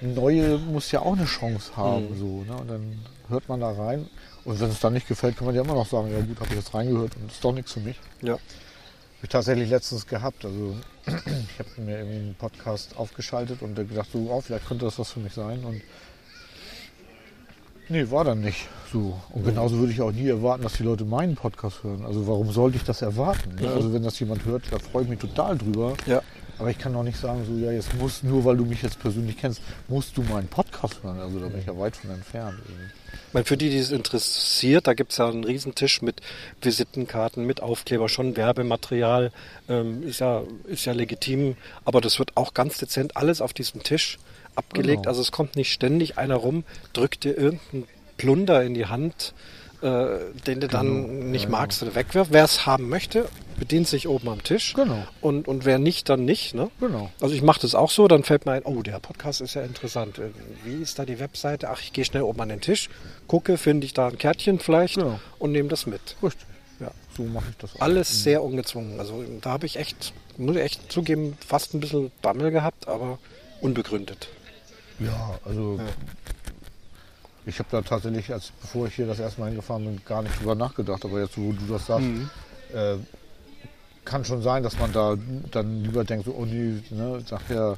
Neue muss ja auch eine Chance haben. Mhm. So, ne? Und dann hört man da rein. Und wenn es dann nicht gefällt, kann man ja immer noch sagen, ja gut, habe ich jetzt reingehört und ist doch nichts für mich. ja. Habe ich tatsächlich letztens gehabt. Also ich habe mir irgendwie einen Podcast aufgeschaltet und gedacht, so, oh, vielleicht könnte das was für mich sein. Und nee, war dann nicht so. Und genauso würde ich auch nie erwarten, dass die Leute meinen Podcast hören. Also warum sollte ich das erwarten? Ne? Also wenn das jemand hört, da freue ich mich total drüber. ja. Aber ich kann doch nicht sagen, so, ja, jetzt musst, nur weil du mich jetzt persönlich kennst, musst du meinen Podcast hören. Also da bin ich ja weit von entfernt. irgendwie. Meine, für die, die es interessiert, da gibt es ja einen Riesentisch mit Visitenkarten, mit Aufkleber, schon Werbematerial, ähm, ist, ja, ist ja legitim, aber das wird auch ganz dezent alles auf diesem Tisch abgelegt. Genau. Also es kommt nicht ständig einer rum, drückt dir irgendeinen Plunder in die Hand, äh, den du dann Genau, nicht ja, magst oder wegwirfst. Wer es haben möchte, bedient sich oben am Tisch. Genau. Und, und wer nicht, dann nicht. Ne? Genau. Also ich mache das auch so, dann fällt mir ein, oh, der Podcast ist ja interessant. Äh, Wie ist da die Webseite? Ach, ich gehe schnell oben an den Tisch, gucke, finde ich da ein Kärtchen vielleicht Genau. und nehme das mit. Richtig. Ja. So mache ich das auch. Alles sehr ungezwungen. Also da habe ich echt, muss ich echt zugeben, fast ein bisschen Bammel gehabt, aber unbegründet. Ja, also Ja. ich habe da tatsächlich, als bevor ich hier das erste Mal hingefahren bin, gar nicht drüber nachgedacht. Aber jetzt, wo du das sagst, Mhm. äh, kann schon sein, dass man da dann lieber denkt, so, oh nee, ne, nachher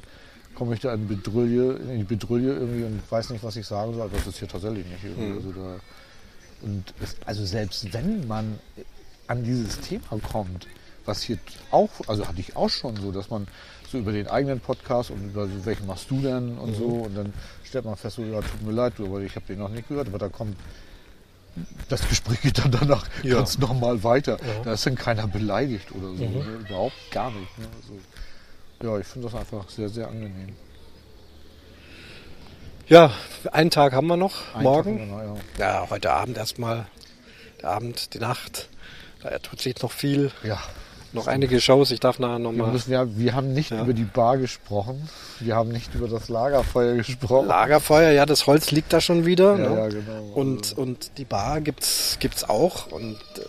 komme ich da in, Bedrulle, in die Bedrulle irgendwie und weiß nicht, was ich sagen soll. Das ist hier tatsächlich nicht. Irgendwie. Mhm. Also, da, und es, also selbst wenn man an dieses Thema kommt, was hier auch, also hatte ich auch schon so, dass man so über den eigenen Podcast und über so, welchen machst du denn und Mhm. so und dann stellt man fest, so, ja, tut mir leid, du, aber ich habe den noch nicht gehört, aber da kommt das Gespräch geht dann danach Ja. ganz normal weiter. Ja. Da ist dann keiner beleidigt oder so. Mhm. Ne? Überhaupt gar nicht. Ne? Also, ja, ich finde das einfach sehr, sehr angenehm. Ja, einen Tag haben wir noch, Ein morgen. Tag danach, Ja, heute Abend erstmal, der Abend, die Nacht. Da tut sich noch viel, ja. Ja. noch einige Shows. Ich darf nachher Wir, nochmal. müssen, ja, wir haben nicht Ja. über die Bar gesprochen. Wir haben nicht über das Lagerfeuer gesprochen. Lagerfeuer, ja, das Holz liegt da schon wieder. ja, ne? ja, genau. Und, und die Bar gibt's, gibt's auch. Und äh,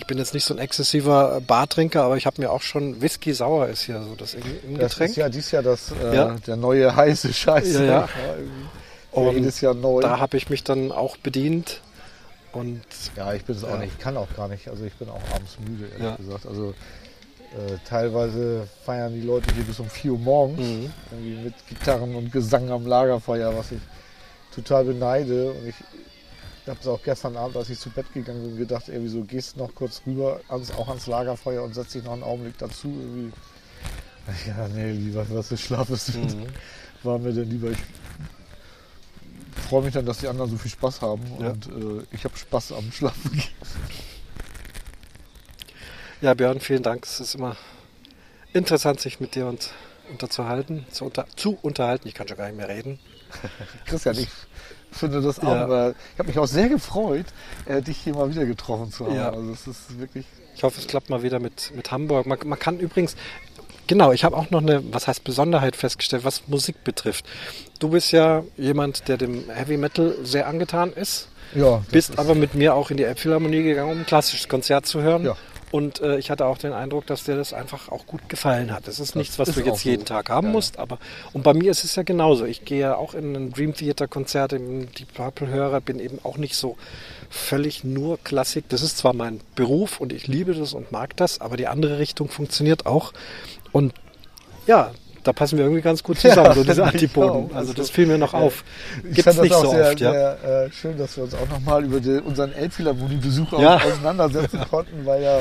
ich bin jetzt nicht so ein exzessiver Bartrinker, aber ich habe mir auch schon Whisky sauer ist hier so das im, im das Getränk. ist ja dies Jahr das, äh, Ja. der neue heiße Scheiß. Ja, ja. irgendwie. Und Jedes Jahr neu. da habe ich mich dann auch bedient. Und Ja, ich bin es auch Ja. nicht. Ich kann auch gar nicht. Also ich bin auch abends müde, ehrlich Ja. gesagt. Also äh, teilweise feiern die Leute hier bis um 4 Uhr morgens. Mhm. Irgendwie mit Gitarren und Gesang am Lagerfeuer, was ich total beneide. Und ich habe es auch gestern Abend, als ich zu Bett gegangen bin, gedacht, irgendwie so, gehst noch kurz rüber, ans, auch ans Lagerfeuer und setz dich noch einen Augenblick dazu. Irgendwie. Ja, nee, lieber, was für Schlaf ist. Mhm. War mir denn lieber. Ich freue mich dann, dass die anderen so viel Spaß haben. Ja. Und äh, ich habe Spaß am Schlafen. ja, Björn, vielen Dank. Es ist immer interessant, sich mit dir und unterzuhalten, zu, unter, zu unterhalten. Ich kann schon gar nicht mehr reden. Christian, ich finde das auch. Ja. Ich habe mich auch sehr gefreut, äh, dich hier mal wieder getroffen zu haben. Ja. Also es ist wirklich. Ich hoffe, es klappt mal wieder mit, mit Hamburg. Man, man kann übrigens, genau, ich habe auch noch eine, was heißt Besonderheit festgestellt, was Musik betrifft. Du bist ja jemand, der dem Heavy Metal sehr angetan ist, Ja, bist ist- aber mit mir auch in die Elbphilharmonie gegangen, um ein klassisches Konzert zu hören. Ja. Und äh, ich hatte auch den Eindruck, dass dir das einfach auch gut gefallen hat. Das ist das nichts, was ist du jetzt jeden Tag haben ja, musst. Aber und bei mir ist es ja genauso. Ich gehe ja auch in ein Dream Theater Konzert, in die Purple hörer, bin eben auch nicht so völlig nur Klassik. Das ist zwar mein Beruf und ich liebe das und mag das, aber die andere Richtung funktioniert auch. Und ja, da passen wir irgendwie ganz gut zusammen, ja, so diese Antipoden. Also, also das fiel mir noch auf. Gibt es nicht so sehr, oft, ja. Sehr, äh, schön, dass wir uns auch nochmal über die, unseren Elbphilharmonie-Besuch ja. auseinandersetzen konnten, weil ja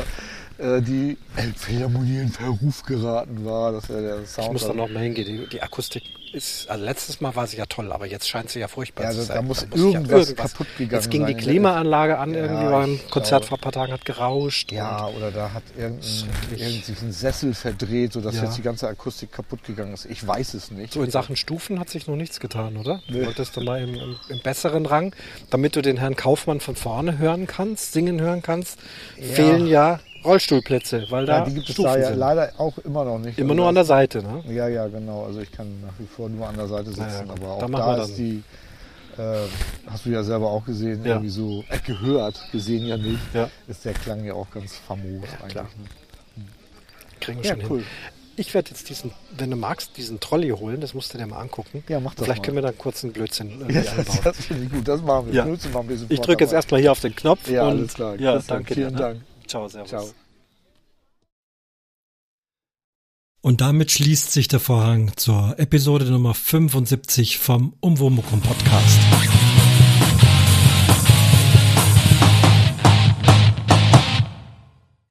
äh, die Elbphilharmonie in Verruf geraten war. Das wäre der Sound. Ich muss da noch mal hingehen. Die, die, Akustik ist, also letztes Mal war sie ja toll, aber jetzt scheint sie ja furchtbar ja, zu sein. Da muss, da muss irgendwas, ja kaputt gegangen Jetzt ging die Klimaanlage an, irgendwie war ein Konzert vor ein paar Tagen, hat gerauscht. Ja, oder da hat irgendein, ein Sessel verdreht, sodass jetzt die ganze Akustik kaputt gegangen ist. Ich weiß es nicht. So in Sachen Stufen hat sich noch nichts getan, oder? Nee. Wolltest du mal im, im, im, besseren Rang, damit du den Herrn Kaufmann von vorne hören kannst, singen hören kannst, fehlen ja Rollstuhlplätze, weil da ja, die gibt es da ja sind. leider auch immer noch nicht. Immer also nur an der Seite, ne? Ja, ja, genau. Also ich kann nach wie vor nur an der Seite sitzen, ja, aber auch da, da ist die, äh, hast du ja selber auch gesehen, ja. irgendwie so äh, gehört, gesehen ja nicht, ja. ist der Klang ja auch ganz famos eigentlich. Klar. Ne? Hm. Kriegen wir schon cool. hin. Ich werde jetzt diesen, wenn du magst, diesen Trolley holen, das musst du dir mal angucken. Ja, mach das Vielleicht mal. können wir dann kurz einen Blödsinn ja, das, das finde ich gut, das machen wir. Ja. Blödsinn machen wir Ich drücke jetzt erstmal hier auf den Knopf. Ja, und, alles klar. Ja, danke Vielen ne? Dank. Ciao, servus. Ciao. Und damit schließt sich der Vorhang zur Episode Nummer 75 vom Umwomukum Podcast.